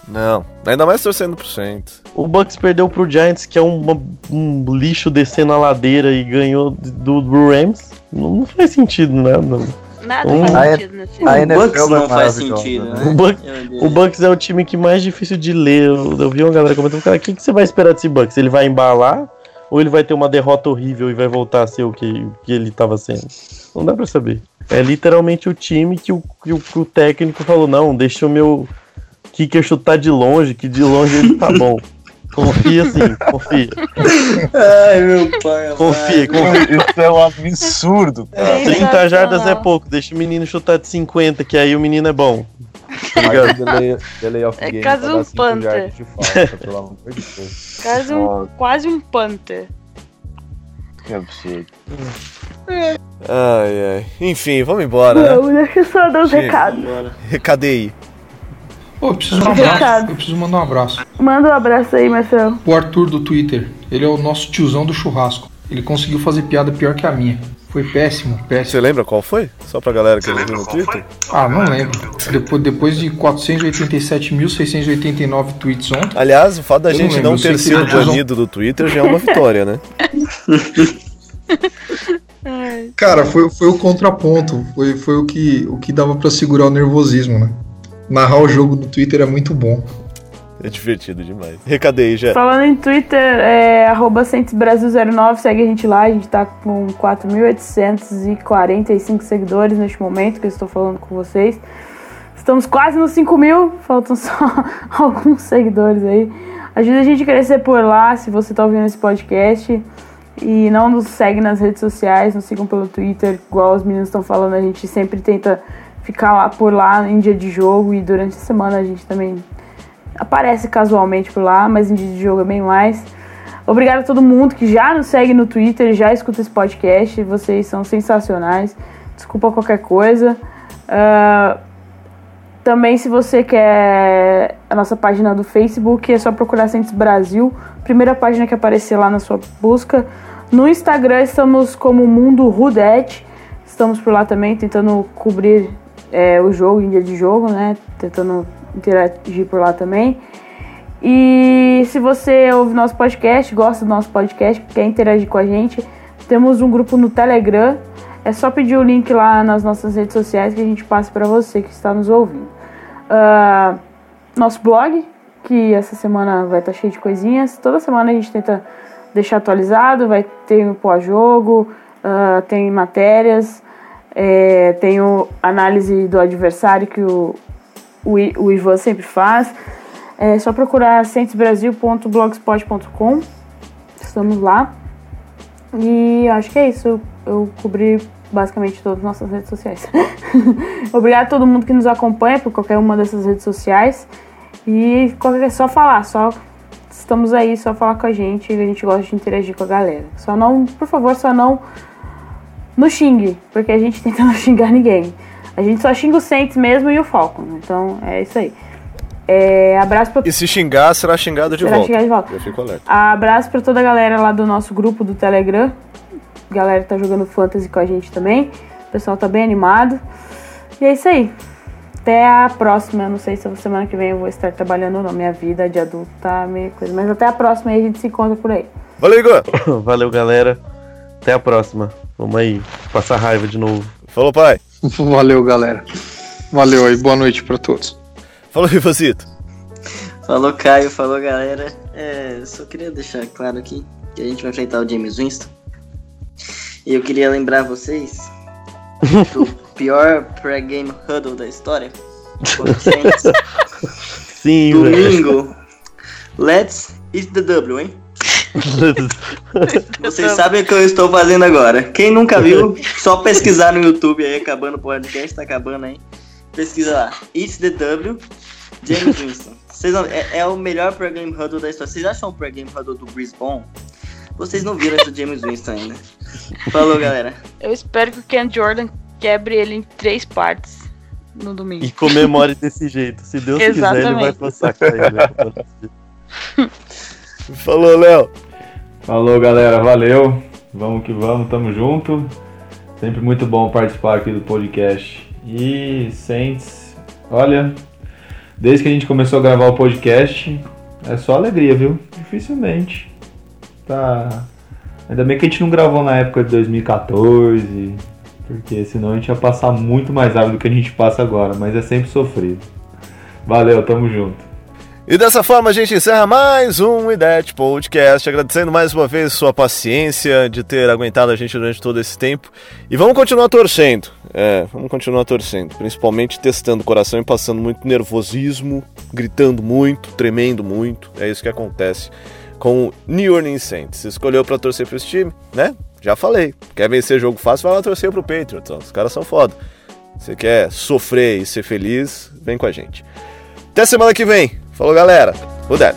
Speaker 2: Não, ainda mais torcendo pro Saints.
Speaker 7: O Bucks perdeu pro Giants, que é um, um lixo descendo a ladeira e ganhou do, do Rams. Não, não faz sentido, né? Não.
Speaker 8: Nada
Speaker 7: Hum.
Speaker 8: faz sentido nesse
Speaker 9: a
Speaker 5: O Bucks
Speaker 9: é
Speaker 5: não faz
Speaker 9: maravilhosa,
Speaker 5: sentido,
Speaker 9: né?
Speaker 7: O, Bucks,
Speaker 5: Deus.
Speaker 7: o Bucks é o time que mais difícil de ler. Eu, eu vi uma galera comentando, cara, o que, que você vai esperar desse Bucks? Ele vai embalar ou ele vai ter uma derrota horrível e vai voltar a ser o que, o que ele estava sendo? Não dá pra saber. É literalmente o time que o, que o, que o técnico falou, não, deixa o meu kicker chutar de longe, que de longe ele tá bom. Confia assim, confia.
Speaker 5: Ai, meu pai.
Speaker 7: Confia, confia.
Speaker 9: Isso é um absurdo, cara.
Speaker 7: 30 jardas é pouco, deixa o menino chutar de 50, que aí o menino é bom. Tá
Speaker 9: delay, delay of
Speaker 8: É
Speaker 9: game
Speaker 8: quase um Panther.
Speaker 9: yards de falta, pelo amor de Deus.
Speaker 8: Quase um, quase um Panther.
Speaker 9: Que absurdo.
Speaker 2: Ai, ai. Enfim, vamos embora, né?
Speaker 4: Vamos, deixa só dar os recados.
Speaker 2: Recadei.
Speaker 3: Ô, eu preciso de um
Speaker 4: Recado.
Speaker 3: abraço. Eu preciso mandar um abraço.
Speaker 4: Manda um abraço aí, Marcelo.
Speaker 3: O Arthur do Twitter, ele é o nosso tiozão do churrasco. Ele conseguiu fazer piada pior que a minha. Foi péssimo,
Speaker 2: Você
Speaker 3: péssimo.
Speaker 2: lembra qual foi? Só pra galera que não viu no Twitter?
Speaker 3: Ah, não lembro. Depois, depois de 487.689 tweets ontem,
Speaker 2: Aliás, o fato da
Speaker 3: não
Speaker 2: gente não
Speaker 3: sei
Speaker 2: ter
Speaker 3: que
Speaker 2: sido banido do Twitter já é uma vitória, né?
Speaker 3: Cara, foi, foi o contraponto. Foi, foi o, que, o que dava pra segurar o nervosismo, né? Narrar o jogo no Twitter é muito bom.
Speaker 2: É divertido demais. Recadei, já.
Speaker 4: Falando em Twitter, é arroba Brasil09, segue a gente lá, a gente tá com 4.845 seguidores neste momento que eu estou falando com vocês. Estamos quase nos 5 mil, faltam só alguns seguidores aí. Ajuda a gente a crescer por lá, se você tá ouvindo esse podcast. E não nos segue nas redes sociais, nos sigam pelo Twitter, igual os meninos estão falando, a gente sempre tenta ficar lá por lá em dia de jogo e durante a semana a gente também aparece casualmente por lá, mas em dia de jogo é bem mais. Obrigado a todo mundo que já nos segue no Twitter, já escuta esse podcast. Vocês são sensacionais. Desculpa qualquer coisa. Ah, também, se você quer a nossa página do Facebook, é só procurar Centes Brasil. Primeira página que aparecer lá na sua busca. No Instagram estamos como Mundo Rudet. Estamos por lá também tentando cobrir é, o jogo em dia de jogo, né? Tentando interagir por lá também. E se você ouve nosso podcast, gosta do nosso podcast, quer interagir com a gente, temos um grupo no Telegram. É só pedir o link lá nas nossas redes sociais que a gente passa para você que está nos ouvindo. Uh, nosso blog, que essa semana vai estar cheio de coisinhas. Toda semana a gente tenta deixar atualizado, vai ter o pós-jogo, uh, tem matérias, é, tem o análise do adversário que o, o, o Ivan sempre faz. É só procurar centesbrasil.blogspot.com. Estamos lá. E acho que é isso. Eu, cobri basicamente todas as nossas redes sociais. Obrigado a todo mundo que nos acompanha por qualquer uma dessas redes sociais. E qualquer só falar, só estamos aí, só falar com a gente. A gente gosta de interagir com a galera. Só não, por favor, só não no xingue, porque a gente tenta não xingar ninguém. A gente só xinga o Saints mesmo e o Falcon. Então é isso aí. É, abraço pra...
Speaker 2: E se xingar, será xingado de
Speaker 4: Será
Speaker 2: volta.
Speaker 4: xingado de volta.
Speaker 2: Eu fico alerta.
Speaker 4: Abraço pra toda a galera lá do nosso grupo do Telegram. A galera tá jogando Fantasy com a gente também. O pessoal tá bem animado. E é isso aí. Até a próxima. Eu não sei se semana que vem eu vou estar trabalhando ou não. Minha vida de adulto tá meio coisa. Mas até a próxima aí a gente se encontra por aí.
Speaker 2: Valeu, Igor.
Speaker 7: Valeu, galera. Até a próxima. Vamos aí, passar raiva de novo.
Speaker 2: Falou, pai.
Speaker 3: Valeu, galera. Valeu aí, boa noite pra todos.
Speaker 2: Falou, Rivacito.
Speaker 5: Falou, Caio. Falou, galera. É, só queria deixar claro aqui que a gente vai enfrentar o James Winston. E eu queria lembrar vocês do pior pré-game huddle da história.
Speaker 7: Sim, velho.
Speaker 5: Domingo. Let's eat the W, hein? Vocês sabem o que eu estou fazendo agora. Quem nunca viu, só pesquisar no YouTube aí, acabando o podcast, tá acabando aí. Pesquisa lá. It's the W, James Winston. Vocês não- é, é o melhor pre-game huddle da história. Vocês acham o pre-game huddle do bom? Vocês não viram esse James Winston ainda. Falou, galera.
Speaker 8: Eu espero que o Ken Jordan quebre ele em três partes no domingo.
Speaker 7: E comemore desse jeito. Se Deus quiser, ele vai passar com ele.
Speaker 2: Falou, Léo.
Speaker 6: Falou, galera. Valeu. Vamos que vamos, tamo junto. Sempre muito bom participar aqui do podcast. E Saints, olha, desde que a gente começou a gravar o podcast, é só alegria, viu? Dificilmente. Tá. Ainda bem que a gente não gravou na época de 2014, porque senão a gente ia passar muito mais rápido do que a gente passa agora, mas é sempre sofrido. Valeu, tamo junto.
Speaker 2: E dessa forma a gente encerra mais um IDET Podcast, agradecendo mais uma vez sua paciência de ter aguentado a gente durante todo esse tempo. E vamos continuar torcendo, é, vamos continuar torcendo, principalmente testando o coração e passando muito nervosismo, gritando muito, tremendo muito, é isso que acontece com o New Orleans Saints. Você escolheu pra torcer pra esse time, né? Já falei, quer vencer jogo fácil, vai lá torcer pro Patriots, ó, os caras são foda. Você quer sofrer e ser feliz, vem com a gente. Até semana que vem. Falou, galera. Rodé.